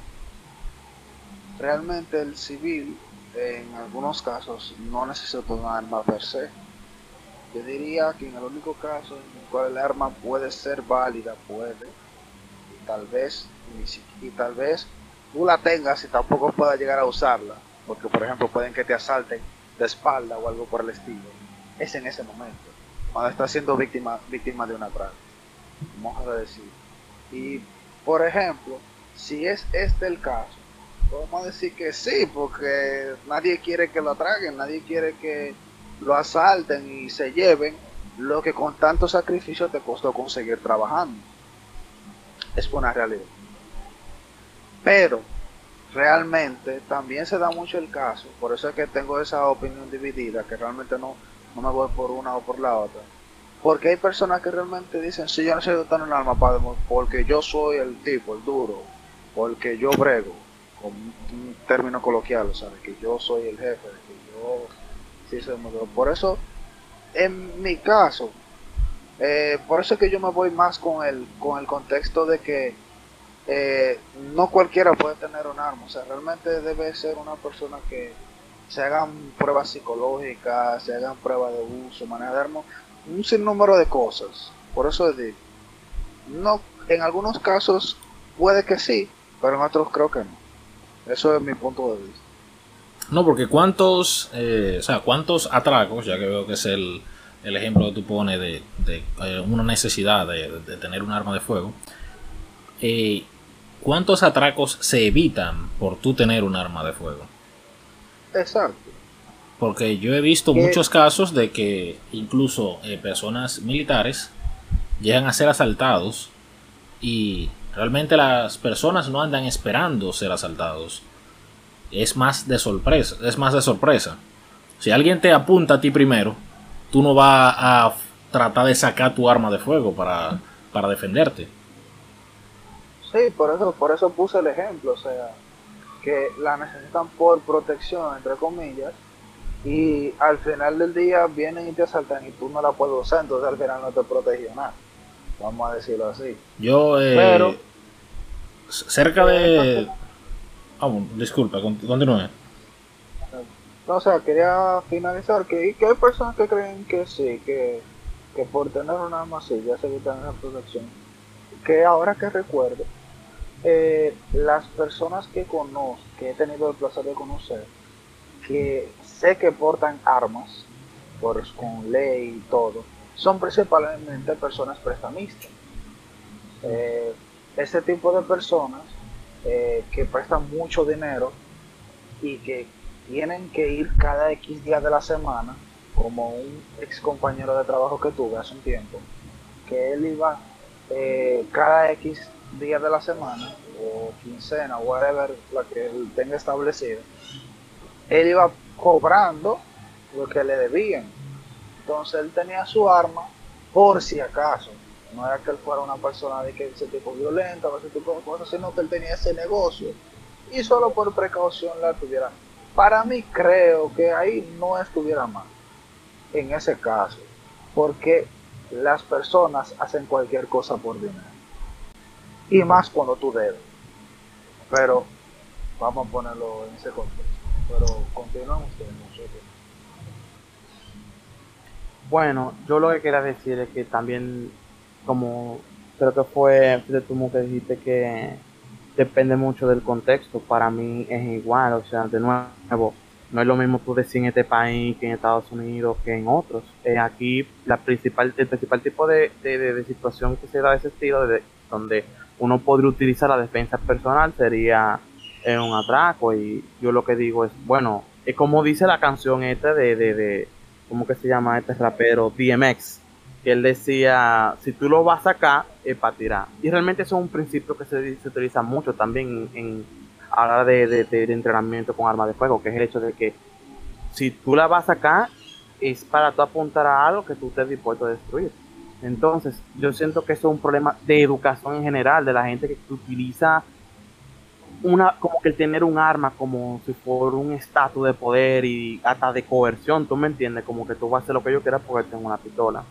realmente el civil en algunos casos no necesita un arma per se. Yo diría que en el único caso en el cual el arma puede ser válida, puede, y tal vez, y tal vez tú la tengas y tampoco puedas llegar a usarla, porque por ejemplo pueden que te asalten de espalda o algo por el estilo, es en ese momento, cuando estás siendo víctima, víctima de un atraco, vamos a decir. Y por ejemplo, si es este el caso, Podemos decir que sí, porque nadie quiere que lo atraguen, nadie quiere que lo asalten y se lleven lo que con tanto sacrificio te costó conseguir trabajando. Es una realidad. Pero realmente también se da mucho el caso, por eso es que tengo esa opinión dividida, que realmente no, no me voy por una o por la otra. Porque hay personas que realmente dicen, si yo necesito tener un arma para porque yo soy el tipo, el duro, porque yo brego, con un término coloquial, ¿sabes? Que yo soy el jefe, que yo sí soy muy duro. Por eso, en mi caso, eh, por eso es que yo me voy más con el, con el contexto de que eh, no cualquiera puede tener un arma, o sea, realmente debe ser una persona que se hagan pruebas psicológicas, se hagan pruebas de uso, manejo de armas, un sinnúmero de cosas. Por eso es decir, no, en algunos casos puede que sí, pero en otros creo que no. Eso es mi punto de vista. No, porque cuántos, eh, o sea, cuántos atracos, ya que veo que es el, el ejemplo que tú pones de, de eh, una necesidad de, de, tener un arma de fuego, eh, ¿cuántos atracos se evitan por tú tener un arma de fuego? Exacto. Porque yo he visto muchos casos de que incluso eh, personas militares llegan a ser asaltados y realmente las personas no andan esperando ser asaltados. Es más de sorpresa, es más de sorpresa. Si alguien te apunta a ti primero, tú no vas a tratar de sacar tu arma de fuego para, para defenderte. Sí, por eso, por eso puse el ejemplo, o sea, que la necesitan por protección, entre comillas, y al final del día vienen y te asaltan y tú no la puedes usar, entonces al final no te protegió nada. Vamos a decirlo así. Yo, eh, Pero, cerca de... Vamos, disculpa, continúe. o sea, quería finalizar que, que hay personas que creen que sí, que, que por tener un arma así ya se evitan esa protección. Que ahora que recuerdo, eh, las personas que conozco, que he tenido el placer de conocer, que sé que portan armas, por, con ley y todo, son principalmente personas prestamistas. Eh, este tipo de personas eh, que prestan mucho dinero y que tienen que ir cada X días de la semana, como un ex compañero de trabajo que tuve hace un tiempo, que él iba eh, cada X días de la semana, o quincena, whatever, la que él tenga establecida, él iba cobrando lo que le debían. Entonces él tenía su arma por si acaso. No era que él fuera una persona de que ese tipo violenta o ese tipo de cosas, sino que él tenía ese negocio y solo por precaución la tuviera. Para mí creo que ahí no estuviera mal en ese caso, porque las personas hacen cualquier cosa por dinero. Y más cuando tú debes. Pero vamos a ponerlo en ese contexto. Pero continuamos nosotros. Bueno, yo lo que quería decir es que también, como creo que fue de tú que dijiste que depende mucho del contexto, para mí es igual, o sea, de nuevo, no es lo mismo tú decir en este país que en Estados Unidos que en otros. Eh, aquí la principal, el principal tipo de, de, situación que se da de ese estilo, de, donde uno podría utilizar la defensa personal, sería en un atraco. Y yo lo que digo es, bueno, es como dice la canción esta de, de, de ¿cómo que se llama este rapero? DMX. Que él decía, si tú lo vas a sacar, es para tirar. Y realmente eso es un principio que se, se utiliza mucho también en, hora de, de, de, entrenamiento con armas de fuego, que es el hecho de que si tú la vas a sacar, es para tú apuntar a algo que tú estés dispuesto a destruir. Entonces, yo siento que eso es un problema de educación en general, de la gente que utiliza una, como que el tener un arma como si fuera un estatus de poder y hasta de coerción, tú me entiendes, como que tú vas a hacer lo que yo quiera porque tengo una pistola.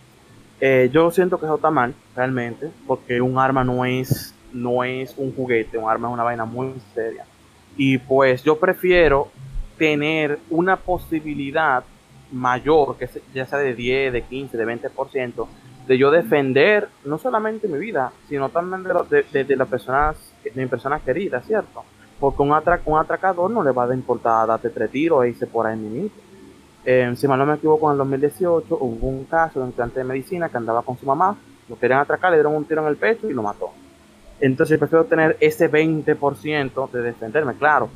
Eh, yo siento que eso está mal, realmente, porque un arma no es, no es un juguete, un arma es una vaina muy seria. Y pues yo prefiero tener una posibilidad mayor, que ya sea de 10, de 15, de 20%, de yo defender no solamente mi vida, sino también de, lo, de, las personas, de mis personas queridas, ¿cierto? Porque un, atrac un atracador no le va a importar darte tres tiros e irse por ahí mismo. Eh, si mal no me equivoco, en el 2018 hubo un caso de un estudiante de medicina que andaba con su mamá, lo querían atracar, le dieron un tiro en el pecho y lo mató. Entonces prefiero tener ese 20% de defenderme, claro.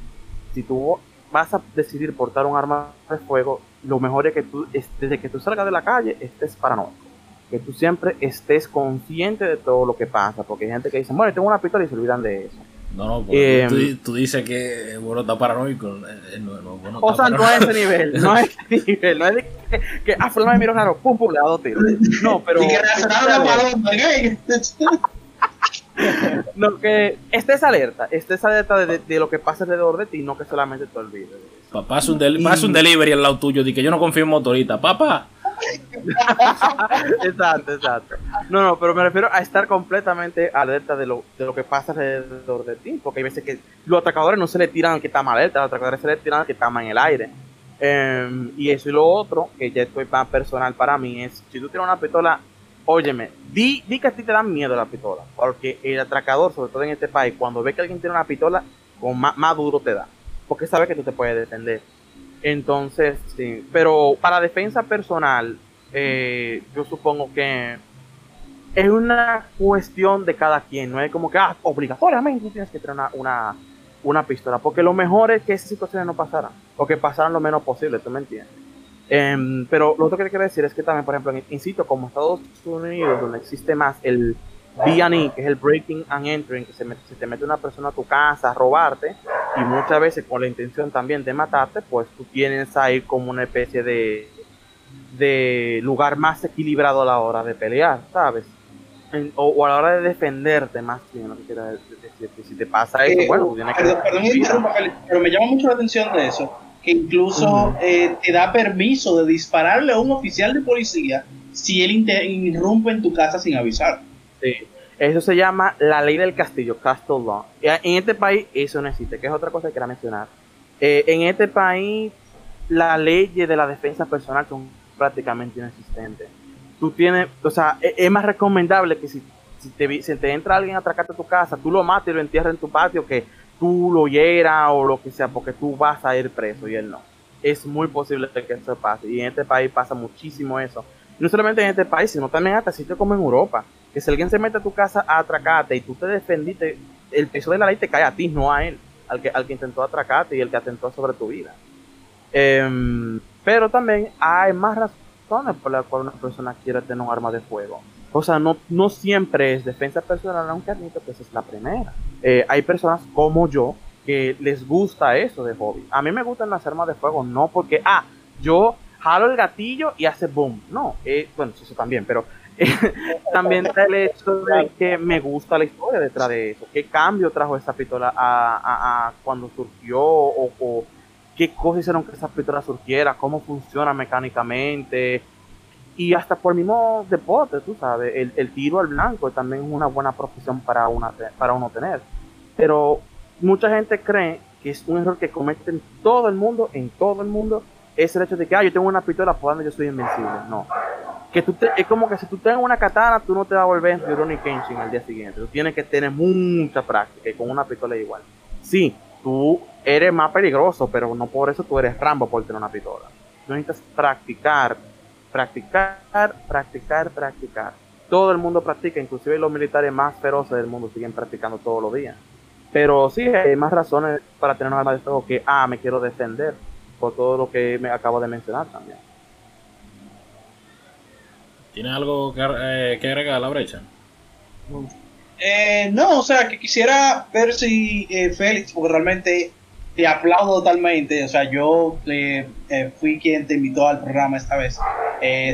si tú vas a decidir portar un arma de fuego, lo mejor es que tú, desde que tú salgas de la calle, estés paranoico. Que tú siempre estés consciente de todo lo que pasa. Porque hay gente que dice, bueno, tengo una pistola y se olvidan de eso. No, no, porque em, tú, dices que bueno está paranoico. Eh, no, bueno, o sea, no es ese nivel, no es ese nivel, no es de que, que ah, fulano me miró raro, pum, pum, le ha dado tiro. No, pero. no, que estés alerta, estés alerta de, de, lo que pasa alrededor de ti, no que solamente te olvides. Papá, es un, del, un delivery al lado tuyo, de que yo no confío en motorista, papá. exacto, exacto. No, no, pero me refiero a estar completamente alerta de lo, de lo que pasa alrededor de ti, porque hay veces que los atacadores no se le tiran que está mal alerta, los atacadores se le tiran que está mal en el aire. Em, y eso y lo otro, que ya estoy más personal para mí, es si tú tienes una pistola, óyeme, di, di que a ti te dan miedo la pistola, porque el atracador, sobre todo en este país, cuando ve que alguien tiene una pistola, con más, más duro te da, porque sabe que tú te puedes defender. Entonces, sí. Pero para defensa personal, eh, yo supongo que es una cuestión de cada quien. No es como que, ah, obligatoriamente tienes que tener una, una, pistola. Porque lo mejor es que esas situaciones no pasaran. O que pasaran lo menos posible, ¿tú me entiendes? Em, pero lo otro que quiero decir es que también, por ejemplo, en, sitios como Estados Unidos, donde existe más el B&E, que es el breaking and entering, que se, te mete una persona a tu casa a robarte y muchas veces con la intención también de matarte, pues tú tienes ahí como una especie de, de lugar más equilibrado a la hora de pelear, ¿sabes? o, a la hora de defenderte más bien, lo que quiero decir, que si te pasa eso, eh, bueno, tienes que... Perdón, pero me llama mucho la atención de eso, que incluso eh, te da permiso de dispararle a un oficial de policía si él irrumpe en tu casa sin avisar. Eso se llama la ley del castillo, Castle Law. En este país eso no existe, que es otra cosa que quería mencionar. Eh, en este país las leyes de la defensa personal son prácticamente inexistentes. Tú tienes, o sea, e, es más recomendable que si, si, te, si te entra alguien a atracarte a tu casa, tú lo mates y lo entierres en tu patio, que tú lo hieras o lo que sea, porque tú vas a ir preso y él no. Es muy posible que eso pase. Y en este país pasa muchísimo eso. no solamente en este país, sino también hasta sitios como en Europa que si alguien se mete a tu casa a atracarte y tú te defendiste, el peso de la ley te cae a ti, no a él, al que, al que intentó atracarte y el que atentó sobre tu vida. Em, pero también hay más razones por las cuales una persona quiere tener un arma de fuego. O sea, no, no siempre es defensa personal, aunque admito que esa es la primera. Eh, hay personas como yo que les gusta eso de hobby. A mí me gustan las armas de fuego, no porque, ah, yo jalo el gatillo y hace boom. No, eh, bueno, eso también, pero también está el hecho de que me gusta la historia detrás de eso. ¿Qué cambio trajo esa pistola a, cuando surgió? O, qué cosas hicieron que esa pistola surgiera? ¿Cómo funciona mecánicamente? Y hasta por el mismo deporte, tú sabes, el, tiro al blanco también es una buena profesión para, una, para uno tener. Pero mucha gente cree que es un error que cometen todo el mundo, en todo el mundo, es el hecho de que, ah, yo tengo una pistola, por donde yo soy invencible. No que tú es como que si tú tengas una katana, tú no te vas a volver Rurouni Kenshin al día siguiente. Tú tienes que tener mucha práctica y con una pistola igual. Sí, tú eres más peligroso, pero no por eso tú eres Rambo por tener una pistola. Tú necesitas practicar, practicar, practicar, practicar. Todo el mundo practica, inclusive los militares más feroces del mundo siguen practicando todos los días. Pero sí, hay más razones para tener un arma de fuego que, ah, me quiero defender por todo lo que me acabo de mencionar también. ¿Tienes algo que, eh, que agregar a la brecha? Eh, no, o sea, que quisiera ver si eh, Félix, porque realmente te aplaudo totalmente. O sea, yo eh, fui quien te invitó al programa esta vez.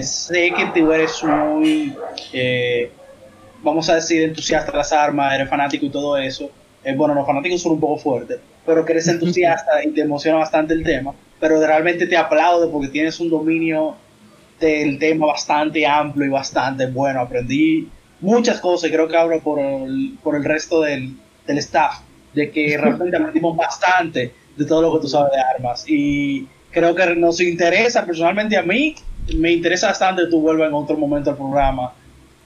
sé que tú eres muy, vamos a decir, entusiasta de las armas, eres fanático y todo eso. bueno, los fanáticos son un poco fuertes, pero que eres entusiasta y te emociona bastante el tema. Pero realmente te aplaudo porque tienes un dominio del tema bastante amplio y bastante bueno. Aprendí muchas cosas y creo que hablo por el, por el resto del, del staff, de que realmente aprendimos bastante de todo lo que tú sabes de armas. Y creo que nos interesa, personalmente a mí, me interesa bastante que tú vuelvas en otro momento al programa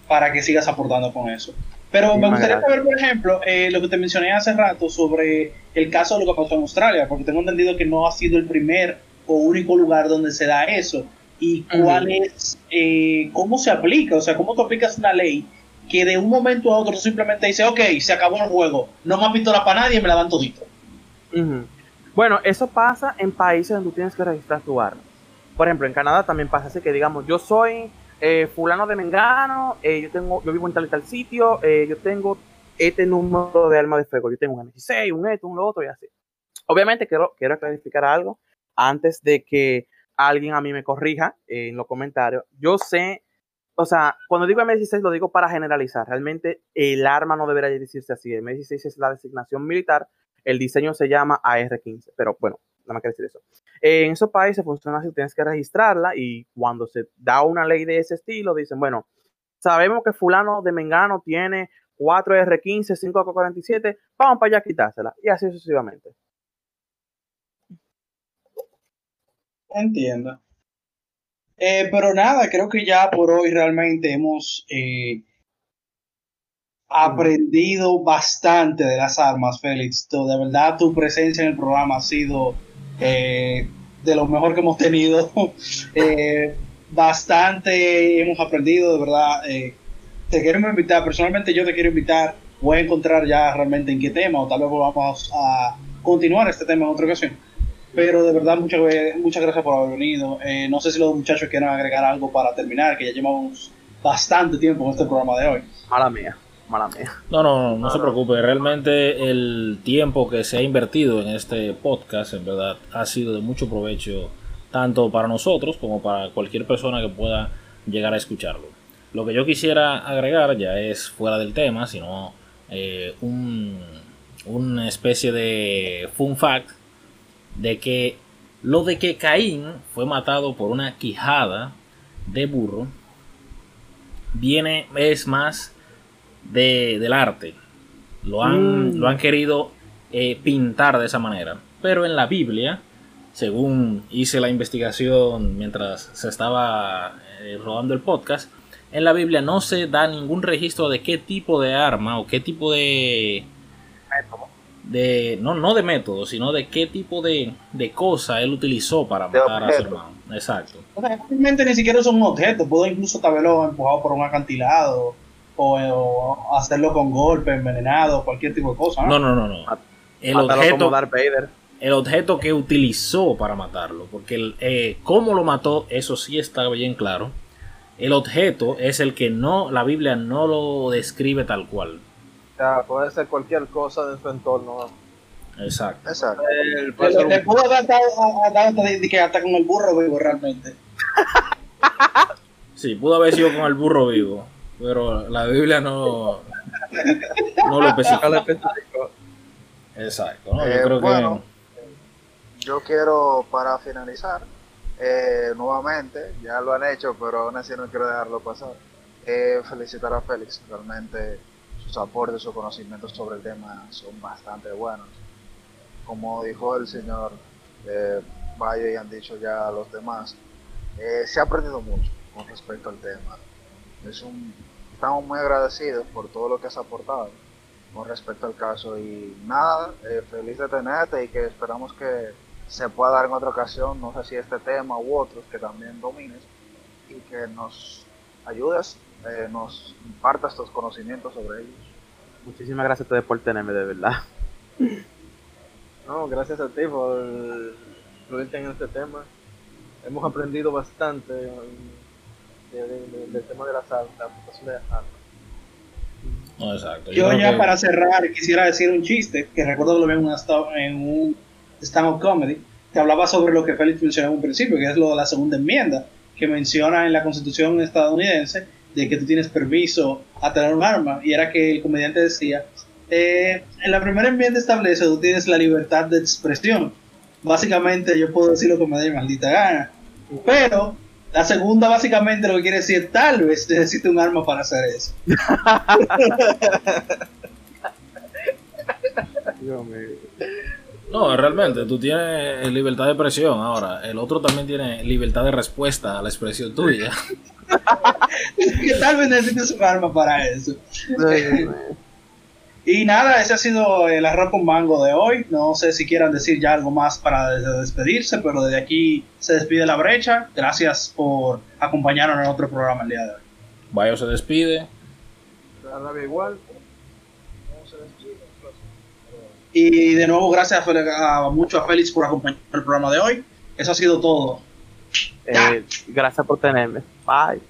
para que sigas aportando con eso. Pero me gustaría saber, por ejemplo, eh, lo que te mencioné hace rato sobre el caso de lo que pasó en Australia, porque tengo entendido que no ha sido el primer o único lugar donde se da eso y cuál es, eh, cómo se aplica, o sea, cómo tú aplicas una ley que de un momento a otro simplemente dice, ok, se acabó el juego, no me han visto la para nadie, me la dan todito. Bueno, eso pasa en países donde tú tienes que registrar tu arma. Por ejemplo, en Canadá también pasa así que digamos, yo soy eh, fulano de Mengano, eh, yo tengo, yo vivo en tal y tal sitio, eh, yo tengo este número de armas de fuego, yo tengo un M16, un esto, un lo otro y así. Obviamente quiero, quiero clarificar algo antes de que alguien a mí me corrija en los comentarios. Yo sé, o sea, cuando digo M16 lo digo para generalizar. Realmente el arma no debería decirse así. El M16 es la designación militar, el diseño se llama AR-15, pero bueno, nada más que decir eso. en esos países funciona así, tienes que registrarla y cuando se da una ley de ese estilo, dicen, bueno, sabemos que fulano de Mengano tiene 4 R15, 5 AK-47, vamos para allá a quitársela. Y así sucesivamente. Entiendo. Eh, pero nada, creo que ya por hoy realmente hemos eh, aprendido bastante de las armas, Félix. De verdad, tu presencia en el programa ha sido eh, de lo mejor que hemos tenido. bastante hemos aprendido, de verdad. te quiero invitar, personalmente yo te quiero invitar. Voy a encontrar ya realmente en qué tema, o tal vez vamos a continuar este tema en otra ocasión pero de verdad, muchas, muchas gracias por haber venido. Eh, no sé si los muchachos quieren agregar algo para terminar, que ya llevamos bastante tiempo en este programa de hoy. Mala mía, mala mía. No, no, no, no se preocupe. Realmente el tiempo que se ha invertido en este podcast, en verdad, ha sido de mucho provecho, tanto para nosotros como para cualquier persona que pueda llegar a escucharlo. Lo que yo quisiera agregar ya es fuera del tema, sino eh, un, una especie de fun fact de que lo de que Caín fue matado por una quijada de burro viene es más de, del arte. Lo han, mm. lo han querido eh, pintar de esa manera. Pero en la Biblia, según hice la investigación mientras se estaba eh, rodando el podcast, en la Biblia no se da ningún registro de qué tipo de arma o qué tipo de de no, no de método, sino de qué tipo de, de cosa él utilizó para matar a su hermano. Exacto. realmente ni siquiera son un objeto, pudo incluso haberlo empujado por un acantilado o, hacerlo con golpe, envenenado, cualquier tipo de cosa. No, no, no, no. El objeto, el objeto que utilizó para matarlo, porque el, eh, cómo lo mató, eso sí está bien claro. El objeto es el que no, la Biblia no lo describe tal cual puede ser cualquier cosa de su entorno. Exacto. Exacto. Le, pudo haber dado que hasta con el burro vivo realmente. sí, pudo haber sido con el burro vivo, pero la Biblia no, no lo especifica. Exacto. ¿no? Yo eh, creo bueno, yo quiero para finalizar eh, nuevamente, ya lo han hecho, pero aún así no quiero dejarlo pasar. Eh, felicitar a Félix, realmente sus aportes, sus conocimientos sobre el tema son bastante buenos. Como dijo el señor eh, Valle y han dicho ya los demás, eh, se ha aprendido mucho con respecto al tema. Es un, estamos muy agradecidos por todo lo que has aportado con respecto al caso y nada, eh, feliz de tenerte y que esperamos que se pueda dar en otra ocasión, no sé si este tema u otros que también domines y que nos ayudes eh, nos imparta estos conocimientos sobre ellos. Muchísimas gracias a ustedes por tenerme, de verdad. No, gracias a ti por incluirte en este tema. Hemos aprendido bastante del tema de las armas, la aplicación de las armas. No, exacto. Yo, ya para cerrar quisiera decir un chiste que recuerdo que lo vi en, en un stand-up comedy que hablaba sobre lo que Félix mencionó en un principio, que es lo de la segunda enmienda, que menciona en la constitución estadounidense de que tú tienes permiso a tener un arma. Y era que el comediante decía, eh, en la primera enmienda establece que tú tienes la libertad de expresión. Básicamente yo puedo decir lo que me dé maldita gana. Pero la segunda básicamente lo que quiere decir tal vez necesite un arma para hacer eso. No, realmente, tú tienes libertad de expresión ahora. El otro también tiene libertad de respuesta a la expresión tuya. que tal vez necesites un arma para eso. y nada, ese ha sido el arroz con mango de hoy. No sé si quieran decir ya algo más para despedirse, pero desde aquí se despide la brecha. Gracias por acompañarnos en otro programa el día de hoy. Bayo se despide. igual. Y de nuevo, gracias a, a- mucho a Félix por acompañar el programa de hoy. Eso ha sido todo. Eh, gracias por tenerme. pai.